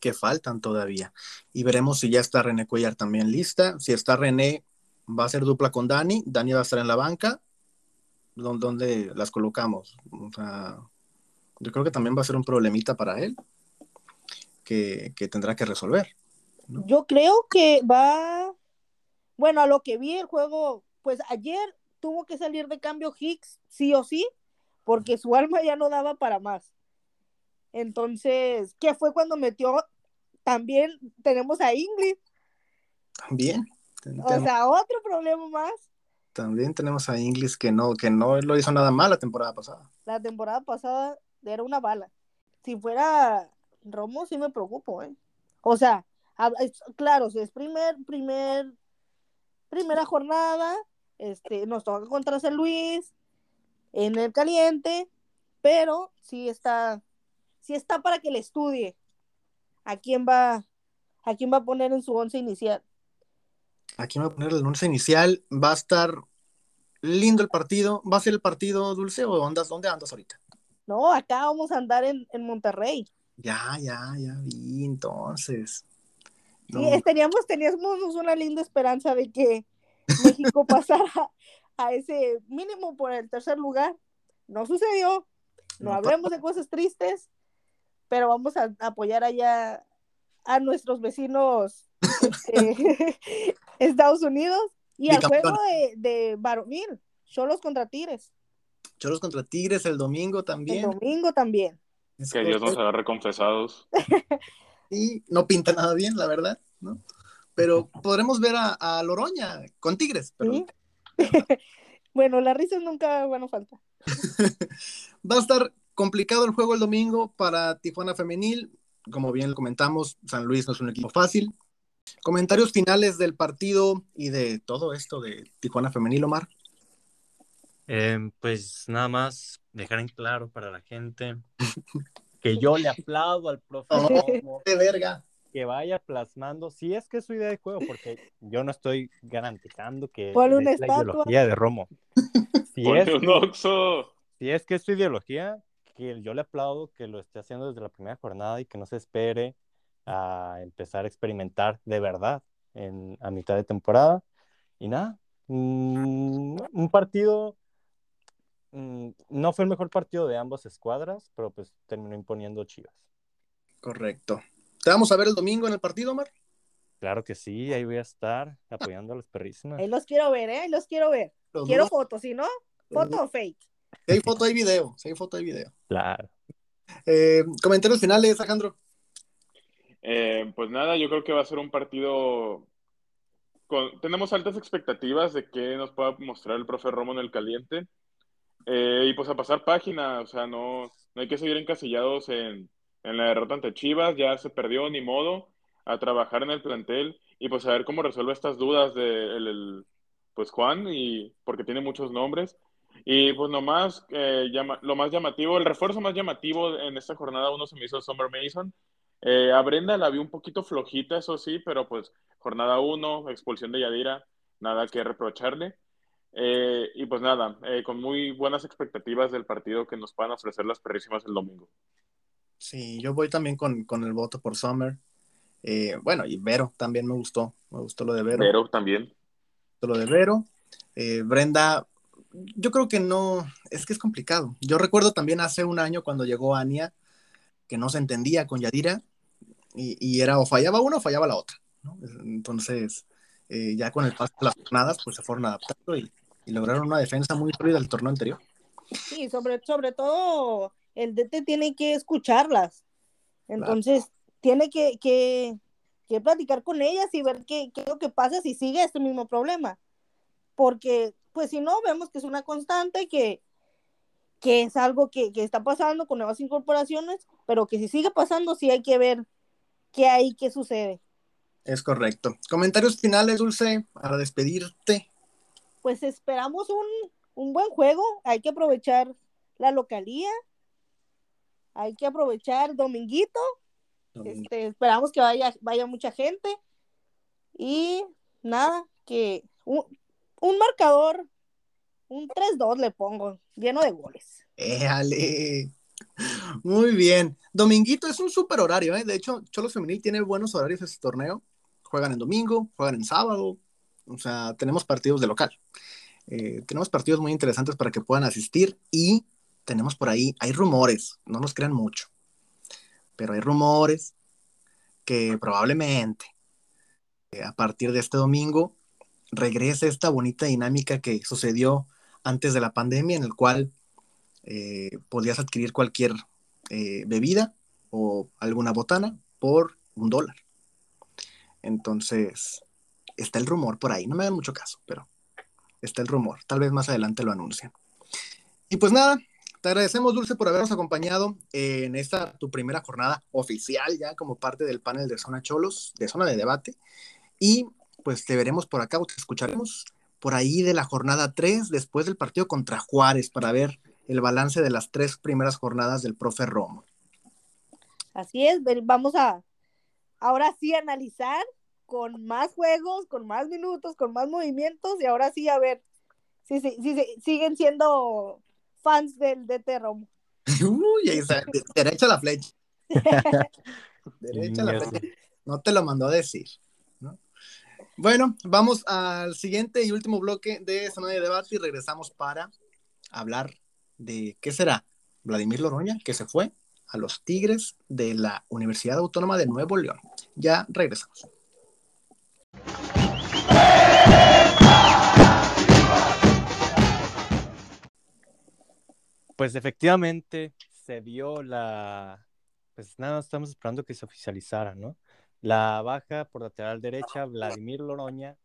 que faltan todavía. Y veremos si ya está René Cuellar también lista. Si está René, va a ser dupla con Dani. Dani va a estar en la banca. ¿Dó- ¿Dónde las colocamos? O sea, yo creo que también va a ser un problemita para él que, que tendrá que resolver. ¿no? Yo creo que va, bueno, a lo que vi el juego, pues ayer tuvo que salir de cambio Hicks, sí o sí, porque su alma ya no daba para más. Entonces, ¿qué fue cuando metió? También tenemos a Ingrid, También. o sea, otro problema más. También tenemos a Inglis que no, que no lo hizo nada mal la temporada pasada. La temporada pasada era una bala. Si fuera Romo, sí me preocupo, ¿eh? O sea, claro, si es primer, primer, primera jornada, este, nos toca contra San Luis, en el caliente, pero sí está, sí está para que le estudie a quién va, a quién va a poner en su once inicial. Aquí me voy a poner el once inicial. Va a estar lindo el partido. ¿Va a ser el partido dulce o andas, dónde andas ahorita? No, acá vamos a andar en, en Monterrey. Ya, ya, ya vi, entonces. No, Sí, teníamos, teníamos una linda esperanza de que México pasara a ese mínimo por el tercer lugar. No sucedió. No No hablemos de cosas tristes, pero vamos a apoyar allá a nuestros vecinos este, Estados Unidos y al juego de, de varonil, Cholos contra Tigres, Choros contra Tigres el domingo el también. domingo también. Es Que Dios nos agarre confesados. Y no pinta nada bien, la verdad, ¿no? Pero podremos ver a, a Loroña con Tigres. pero ¿sí? bueno, las risas nunca van a faltar. Va a estar complicado el juego el domingo para Tijuana Femenil. Como bien lo comentamos, San Luis no es un equipo fácil. Comentarios finales del partido y de todo esto de Tijuana Femenil, Omar. Em, pues nada más dejar en claro para la gente que yo le aplaudo al profe De verga. que vaya plasmando, si es que es su idea de juego, porque yo no estoy garantizando que es la estatua. ideología de Romo. Si es, Ponle un Oxxo. si es que es su ideología, que yo le aplaudo que lo esté haciendo desde la primera jornada y que no se espere a empezar a experimentar de verdad en, a mitad de temporada. Y nada, mm, un partido, mm, no fue el mejor partido de ambas escuadras, pero pues terminó imponiendo Chivas. Correcto. ¿Te vamos a ver el domingo en el partido, Omar? Claro que sí, ahí voy a estar apoyando a las perrísimas. Ahí los quiero ver, ¿eh? Ahí los quiero ver. Los Quiero dos. fotos, si no, foto o fake. Si hay foto, hay video. Si hay foto, hay video. Claro. Eh, comentarios finales, Alejandro. Eh, pues nada, yo creo que va a ser un partido. Con... Tenemos altas expectativas de que nos pueda mostrar el profe Romo en el caliente. Eh, y pues a pasar página, o sea, no, no hay que seguir encasillados en, en la derrota ante Chivas, ya se perdió, ni modo, a trabajar en el plantel y pues a ver cómo resuelve estas dudas de el, el, pues Juan, y porque tiene muchos nombres. Y pues nomás, eh, llama, lo más llamativo, el refuerzo más llamativo en esta jornada uno se me hizo Summer Mason. Eh, a Brenda la vi un poquito flojita, eso sí, pero pues jornada uno, expulsión de Yadira, nada que reprocharle. Eh, y pues nada, eh, con muy buenas expectativas del partido que nos puedan ofrecer las perrísimas el domingo. Sí, yo voy también con, con el voto por Summer. Eh, bueno, y Vero también me gustó. Me gustó lo de Vero. Pero también. Lo de Vero. Brenda, yo creo que no, es que es complicado. Yo recuerdo también hace un año cuando llegó Ania, que no se entendía con Yadira, y, y era o fallaba una o fallaba la otra. ¿no? Entonces, eh, ya con el paso de las jornadas, pues se fueron adaptando y, y lograron una defensa muy sólida del torneo anterior. Sí, sobre, sobre todo el DT tiene que escucharlas. Entonces, tiene que, que, que platicar con ellas y ver qué, qué es lo que pasa si sigue este mismo problema. Porque, pues si no, vemos que es una constante, que, que es algo que, que está pasando con nuevas incorporaciones, pero que si sigue pasando, sí hay que ver qué hay, qué sucede. Es correcto. Comentarios finales, Dulce, para despedirte. Pues esperamos un, un buen juego, hay que aprovechar la localía, hay que aprovechar Dominguito, este, esperamos que vaya, vaya mucha gente y nada, que un, un marcador, un 3-2 le pongo, lleno de goles. Éjale. Muy bien. Dominguito es un super horario, ¿eh? De hecho, Cholos Femenil tiene buenos horarios este torneo. Juegan en domingo, juegan en sábado. O sea, tenemos partidos de local. Eh, tenemos partidos muy interesantes para que puedan asistir y tenemos por ahí, hay rumores, no nos crean mucho, pero hay rumores que probablemente eh, a partir de este domingo regrese esta bonita dinámica que sucedió antes de la pandemia, en el cual eh, podías adquirir cualquier eh, bebida o alguna botana por un dólar. Entonces, está el rumor por ahí. No me hagan mucho caso, pero está el rumor. Tal vez más adelante lo anuncien. Y pues nada, te agradecemos, Dulce, por habernos acompañado en esta tu primera jornada oficial ya como parte del panel de Zona Cholos, de Zona de Debate. Y pues te veremos por acá o te escucharemos por ahí de la jornada 3 después del partido contra Juárez para ver el balance de las tres primeras jornadas del profe Romo. Así es, vamos a ahora sí analizar con más juegos, con más minutos, con más movimientos y ahora sí a ver si, si, si siguen siendo fans del DT Romo. Uy, está, derecha la flecha. derecha la flecha. No te lo mandó a decir. Bueno, vamos al siguiente y último bloque de zona de debate y regresamos para hablar de qué será Vladimir Loroña, que se fue a los Tigres de la Universidad Autónoma de Nuevo León. Ya regresamos. Pues efectivamente se vio la, pues nada, estamos esperando que se oficializara, ¿no? La baja por lateral derecha, Vladimir Loroña,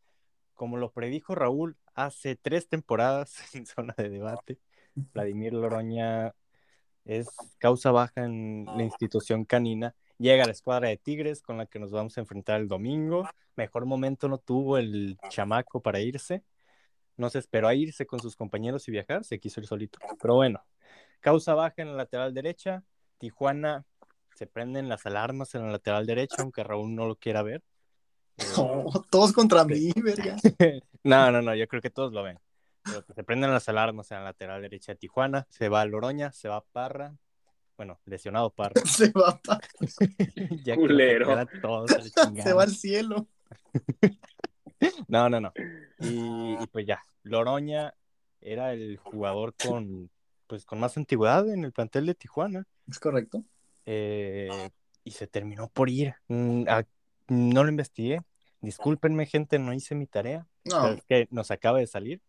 como lo predijo Raúl hace tres temporadas en zona de debate, Vladimir Loroña es causa baja en la institución canina. Llega a la escuadra de Tigres con la que nos vamos a enfrentar el domingo. Mejor momento no tuvo el chamaco para irse. No se esperó a irse con sus compañeros y viajar, se quiso ir solito. Pero bueno, causa baja en la lateral derecha. Tijuana se prenden las alarmas en la lateral derecha, aunque Raúl no lo quiera ver. todos contra mí, verga. no, no, no, yo creo que todos lo ven. Pero se prenden las alarmas en la lateral derecha de Tijuana. Se va a Loroña, se va Parra. Bueno, lesionado Parra. se va Parra. ya Culero. Se, se va al cielo. no, no, no. Y, pues ya, Loroña era el jugador con, pues, con más antigüedad en el plantel de Tijuana. Es correcto. Eh, y se terminó por ir. Mm, no lo investigué. Discúlpenme, gente, no hice mi tarea. No. es que nos acaba de salir.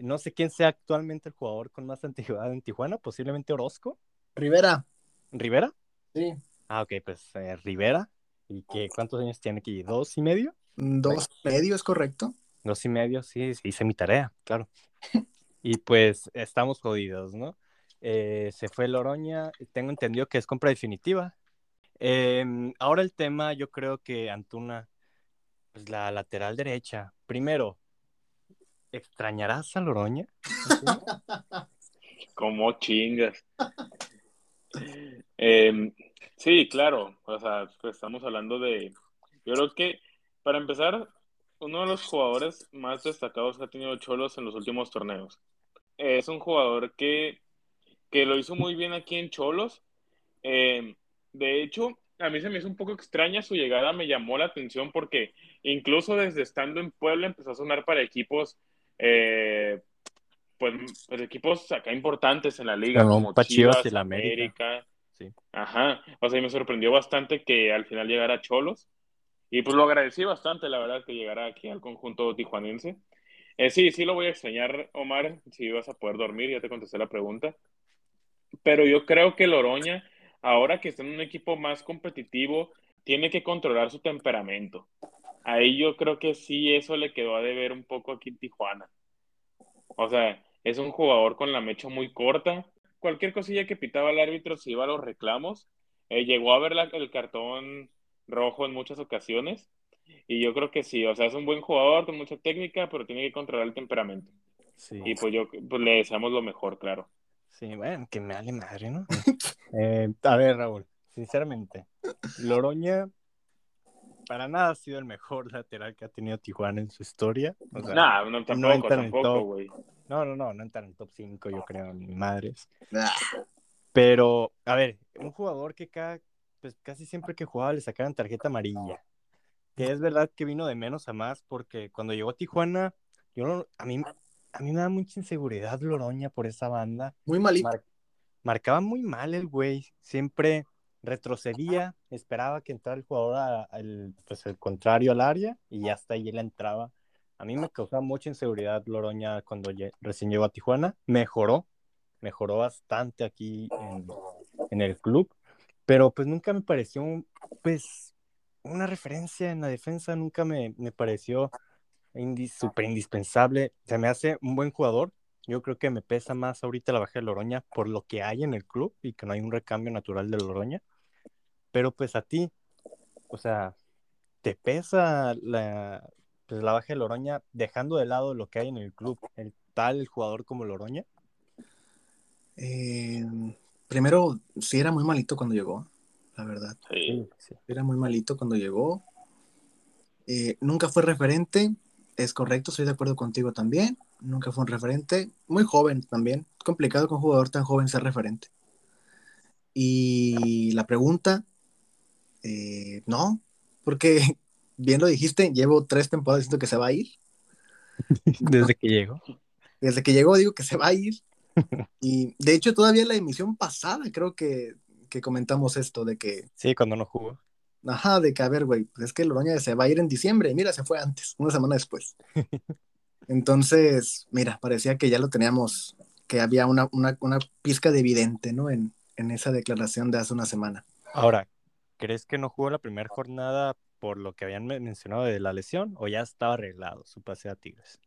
No sé quién sea actualmente el jugador con más antigüedad en Tijuana, posiblemente Orozco. Rivera. ¿Rivera? Sí. Ah, ok, pues eh, Rivera. ¿Y qué, cuántos años tiene aquí? ¿Dos y medio? Dos y medio, es correcto. Dos y medio, sí, sí hice mi tarea, claro. y pues estamos jodidos, ¿no? Eh, se fue Loroña, tengo entendido que es compra definitiva. Em, ahora el tema, yo creo que Antuna, pues la lateral derecha, primero, ¿Extrañarás a Loroña? Como chingas. Em, sí, claro. O sea, pues, estamos hablando de. Yo creo que, para empezar, uno de los jugadores más destacados que ha tenido Cholos en los últimos torneos. Es un jugador que, que lo hizo muy bien aquí en Cholos. Em, de hecho, a mí se me hizo un poco extraña su llegada, me llamó la atención porque incluso desde estando en Puebla empezó a sonar para equipos eh, pues, pues, equipos acá importantes en la liga, como Chivas, y la América. Sí. Ajá, o sea, me sorprendió bastante que al final llegara Cholos. Y pues lo agradecí bastante, la verdad, que llegara aquí al conjunto tijuanense. Eh, sí, sí lo voy a extrañar, Omar, si vas a poder dormir, ya te contesté la pregunta. Pero yo creo que Loroña, ahora que está en un equipo más competitivo, tiene que controlar su temperamento ahí yo creo que sí, eso le quedó a deber un poco aquí en Tijuana. O sea, es un jugador con la mecha muy corta. Cualquier cosilla que pitaba el árbitro se iba a los reclamos. Eh, llegó a ver el cartón rojo en muchas ocasiones. Y yo creo que sí, o sea, es un buen jugador con mucha técnica, pero tiene que controlar el temperamento. Sí. Y pues yo pues, le deseamos lo mejor, claro. Sí, bueno, que me vale madre, ¿no? Eh, a ver, Raúl, sinceramente, Loroña para nada ha sido el mejor lateral que ha tenido Tijuana en su historia. O sea, Nah, no, tampoco, entra en el tampoco, top. güey. no, no, no, no entra en el top 5, yo creo, ni madres. Ah, Pero, a ver, un jugador que cada, pues casi siempre que jugaba le sacaban tarjeta amarilla. Que es verdad que vino de menos a más, porque cuando llegó a Tijuana, yo no- a mí, a mí me da mucha inseguridad Loroña por esa banda. Muy malito. Mar- marcaba muy mal el güey, siempre retrocedía, esperaba que entrara el jugador a- al pues, el contrario al área y hasta ahí él entraba. A mí me causaba mucha inseguridad Loroña cuando recién llegó a Tijuana, mejoró, mejoró bastante aquí en, el club, pero pues nunca me pareció pues una referencia en la defensa, nunca me, me pareció indi- súper indispensable, se me hace un buen jugador, yo creo que me pesa más ahorita la baja de Loroña por lo que hay en el club y que no hay un recambio natural de Loroña. Pero pues a ti, o sea, ¿te pesa la, pues, la baja de Loroña dejando de lado lo que hay en el club, el tal jugador como Loroña? Eh, primero, sí era muy malito cuando llegó, la verdad. Sí. sí. Era muy malito cuando llegó. Eh, nunca fue referente, es correcto, estoy de acuerdo contigo también. Nunca fue un referente. Muy joven también. Complicado con un jugador tan joven ser referente. Y la pregunta, eh, no, porque bien lo dijiste, llevo tres temporadas diciendo que se va a ir. Desde que llegó. Desde que llegó digo que se va a ir. Y de hecho todavía en la emisión pasada creo que, que comentamos esto de que, Sí, cuando no jugó. ajá, de que a ver, güey, pues es que Loroña se va a ir en diciembre. Mira, se fue antes, una semana después. Entonces, mira, parecía que ya lo teníamos, que había una, una, una pizca de evidente, ¿no? En, en esa declaración de hace una semana. Ahora, ¿crees que no jugó la primera jornada por lo que habían men- mencionado de la lesión o ya estaba arreglado su pase a Tigres?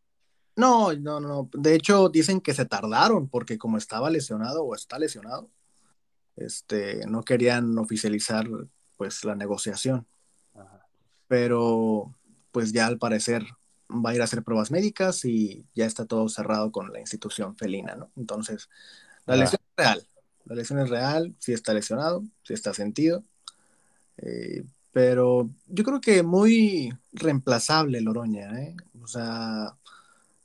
No, no, no. De hecho, dicen que se tardaron porque como estaba lesionado o está lesionado, este, no querían oficializar pues la negociación. Pero pues ya al parecer va a ir a hacer pruebas médicas y ya está todo cerrado con la institución felina, ¿no? Entonces, la lesión es real. La lesión es real, si está lesionado, si está sentido. Eh, pero yo creo que muy reemplazable Loroña, ¿eh? O sea,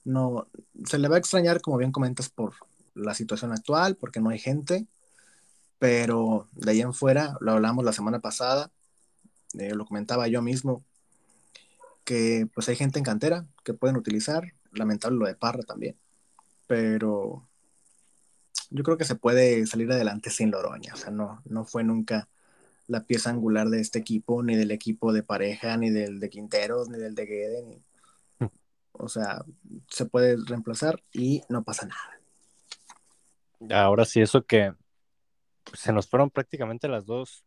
no, se le va a extrañar, como bien comentas, por la situación actual, porque no hay gente, pero de ahí en fuera, lo hablamos la semana pasada, eh, lo comentaba yo mismo, que pues hay gente en cantera que pueden utilizar, lamentable lo de Parra también, pero yo creo que se puede salir adelante sin Loroña, o sea, no, no fue nunca la pieza angular de este equipo, ni del equipo de pareja, ni del de Quinteros, ni del de Guede, ni... O sea, se puede reemplazar y no pasa nada. Ahora sí, eso que se nos fueron prácticamente las dos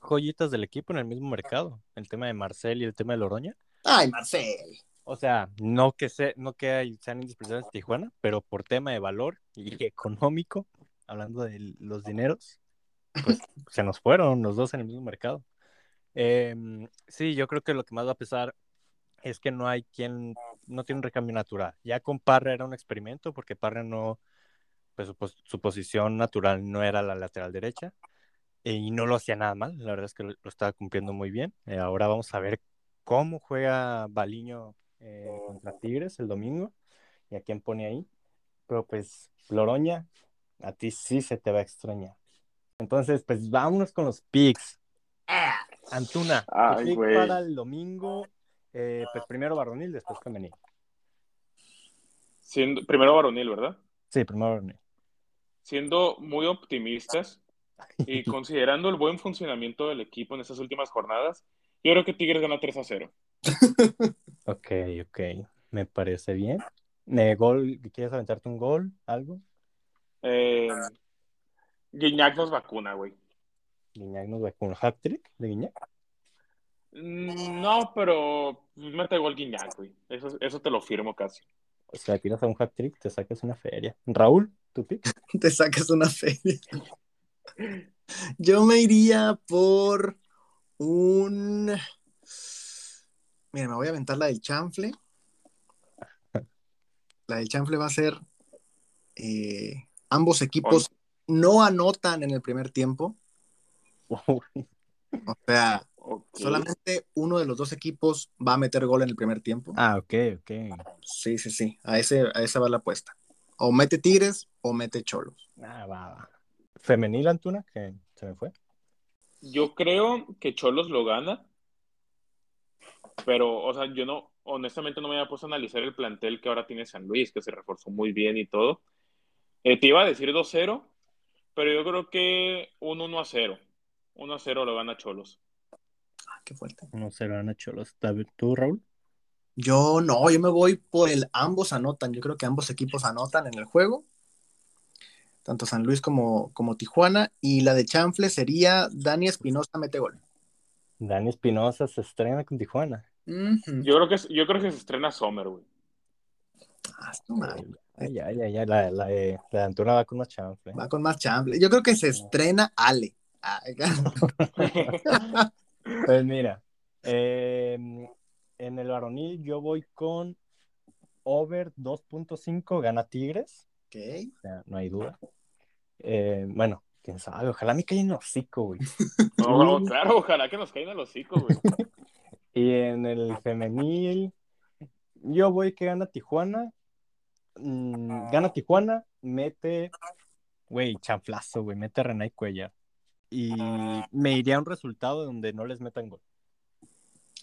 joyitas del equipo en el mismo mercado, el tema de Marcel y el tema de Loroña. Ay, Marcel. O sea, no que, se, no que sean indispensables en Tijuana, pero por tema de valor y económico, hablando de los dineros, pues se nos fueron los dos en el mismo mercado. Em, sí, yo creo que lo que más va a pesar es que no hay quien, no tiene un recambio natural. Ya con Parra era un experimento porque Parra no, pues su, pos- su posición natural no era la lateral derecha y no lo hacía nada mal. La verdad es que lo, lo estaba cumpliendo muy bien. Eh, ahora vamos a ver cómo juega Baliño eh, contra Tigres el domingo y a quién pone ahí. Pero pues, Loroña, a ti sí se te va a extrañar. Entonces, pues vámonos con los picks. Antuna, tu Ay, pick güey. para el domingo, eh, pues primero varonil, después femenil. Siendo, primero varonil, ¿verdad? Sí, primero varonil. Siendo muy optimistas y considerando el buen funcionamiento del equipo en estas últimas jornadas, yo creo que Tigres gana 3 a 0. Ok, ok, me parece bien. Eh, gol, ¿quieres aventarte un gol? ¿Algo? Eh, Guiñac nos vacuna, güey. Guiñac nos va con un hat trick de Guiñac. Mm, No, pero mete gol Guiñac, güey. Eso, eso te lo firmo casi. O sea, tiras a un hat trick, te sacas una feria. Raúl, tu pick. Te sacas una feria. Yo me iría por un. Mira, me voy a aventar la del chanfle. La del chanfle va a ser eh, ambos equipos no anotan en el primer tiempo. O sea, solamente uno de los dos equipos va a meter gol en el primer tiempo. Ah, ok, ok. Sí, sí, sí. A, ese, a esa va la apuesta. O mete Tigres o mete Cholos. Ah, va. Femenil Antuna, que se me fue. Yo creo que Cholos lo gana. Pero, o sea, yo no, honestamente no me había puesto a analizar el plantel que ahora tiene San Luis, que se reforzó muy bien y todo. Eh, te iba a decir 2-0, pero yo creo que un 1-0. 1-0 lo gana Cholos. Ah, qué fuerte. 1-0 gana Cholos. ¿Tú, Raúl? Yo no, yo me voy por el ambos anotan. Yo creo que ambos equipos anotan en el juego. Tanto San Luis como, como Tijuana. Y la de Chanfle sería Dani Espinosa mete gol. Dani Espinosa se estrena con Tijuana. yo, creo que, yo creo que se estrena Sommer, güey. Ah, ya, ya, ya. La, la, la, Antuna va con más chanfle. Va con más chanfle. Yo creo que se estrena Ale. pues mira, eh, en el varonil yo voy con over 2.5, gana Tigres. Ok. O sea, no hay duda. Eh, bueno, quién sabe, ojalá me caiga en el hocico, güey. No, no, claro, ojalá que nos caiga en el hocico, güey. y en el femenil, yo voy que gana Tijuana. Mm, gana Tijuana, mete, güey, chanflazo, güey, mete a Renay Cuellar. Y me iría a un resultado donde no les metan gol.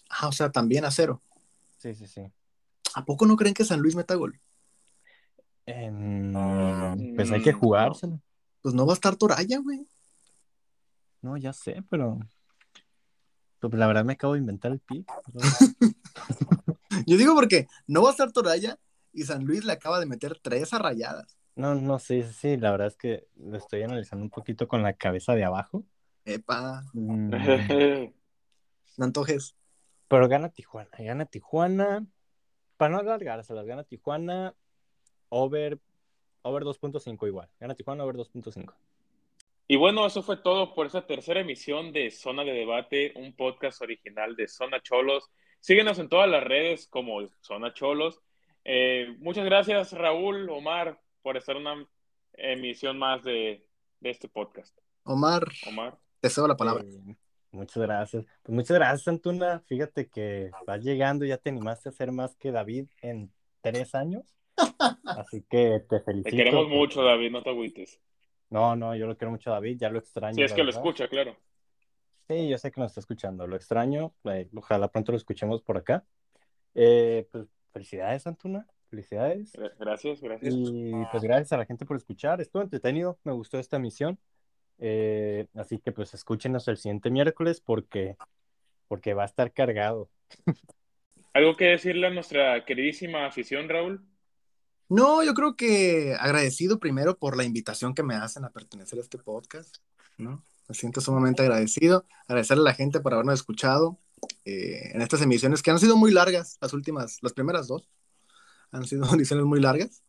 Ah, o sea, también a cero. Sí, sí, sí. ¿A poco no creen que San Luis meta gol? pues hay que jugárselo. Pues no va a estar Toraya, güey. No, ya sé, pero. Pues la verdad me acabo de inventar el pick. Yo digo porque no va a estar Toraya y San Luis le acaba de meter tres arrayadas. No, no, sí, sí, la verdad es que lo estoy analizando un poquito con la cabeza de abajo. Epa. Mm. no antojes. Pero gana Tijuana, gana Tijuana. Para no alargar, se las gana Tijuana. Over, over 2.5 igual. Gana Tijuana over 2.5. Y bueno, eso fue todo por esta tercera emisión de Zona de Debate, un podcast original de Zona Cholos. Síguenos en todas las redes como Zona Cholos. Eh, muchas gracias, Raúl, Omar, por estar en una emisión más de, este podcast. Omar, Omar. te cedo la palabra. Eh, muchas gracias. Pues muchas gracias, Antuna. Fíjate que vas llegando, ya te animaste a hacer más que David en tres años. Así que te felicito. Te queremos mucho, David, no te agüites. No, no, yo lo quiero mucho, David, ya lo extraño. Sí, es que lo escucha, claro. Sí, yo sé que nos está escuchando, lo extraño, eh, ojalá pronto lo escuchemos por acá. Eh, pues felicidades, Antuna, felicidades. Gracias, gracias. Y pues gracias a la gente por escuchar, estuvo entretenido, me gustó esta misión. Eh, así que pues escúchenos el siguiente miércoles porque, porque va a estar cargado. ¿Algo que decirle a nuestra queridísima afición, Raúl? No, yo creo que agradecido primero por la invitación que me hacen a pertenecer a este podcast, ¿no? Me siento sumamente agradecido. Agradecerle a la gente por habernos escuchado eh, en estas emisiones que han sido muy largas, las últimas, las primeras dos han sido emisiones muy largas,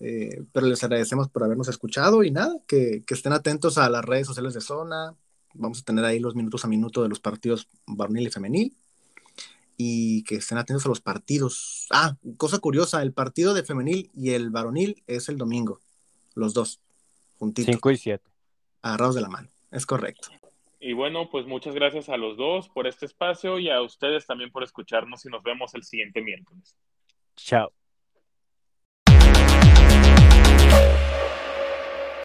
eh, pero les agradecemos por habernos escuchado y nada, que, que, estén atentos a las redes sociales de Zona. Vamos a tener ahí los minutos a minuto de los partidos varonil y femenil y que estén atentos a los partidos. Ah, cosa curiosa, el partido de femenil y el varonil es el domingo, los dos, juntitos. 5 y 7. Agarrados de la mano, es correcto. Y bueno, pues muchas gracias a los dos por este espacio y a ustedes también por escucharnos y nos vemos el siguiente miércoles. Chao.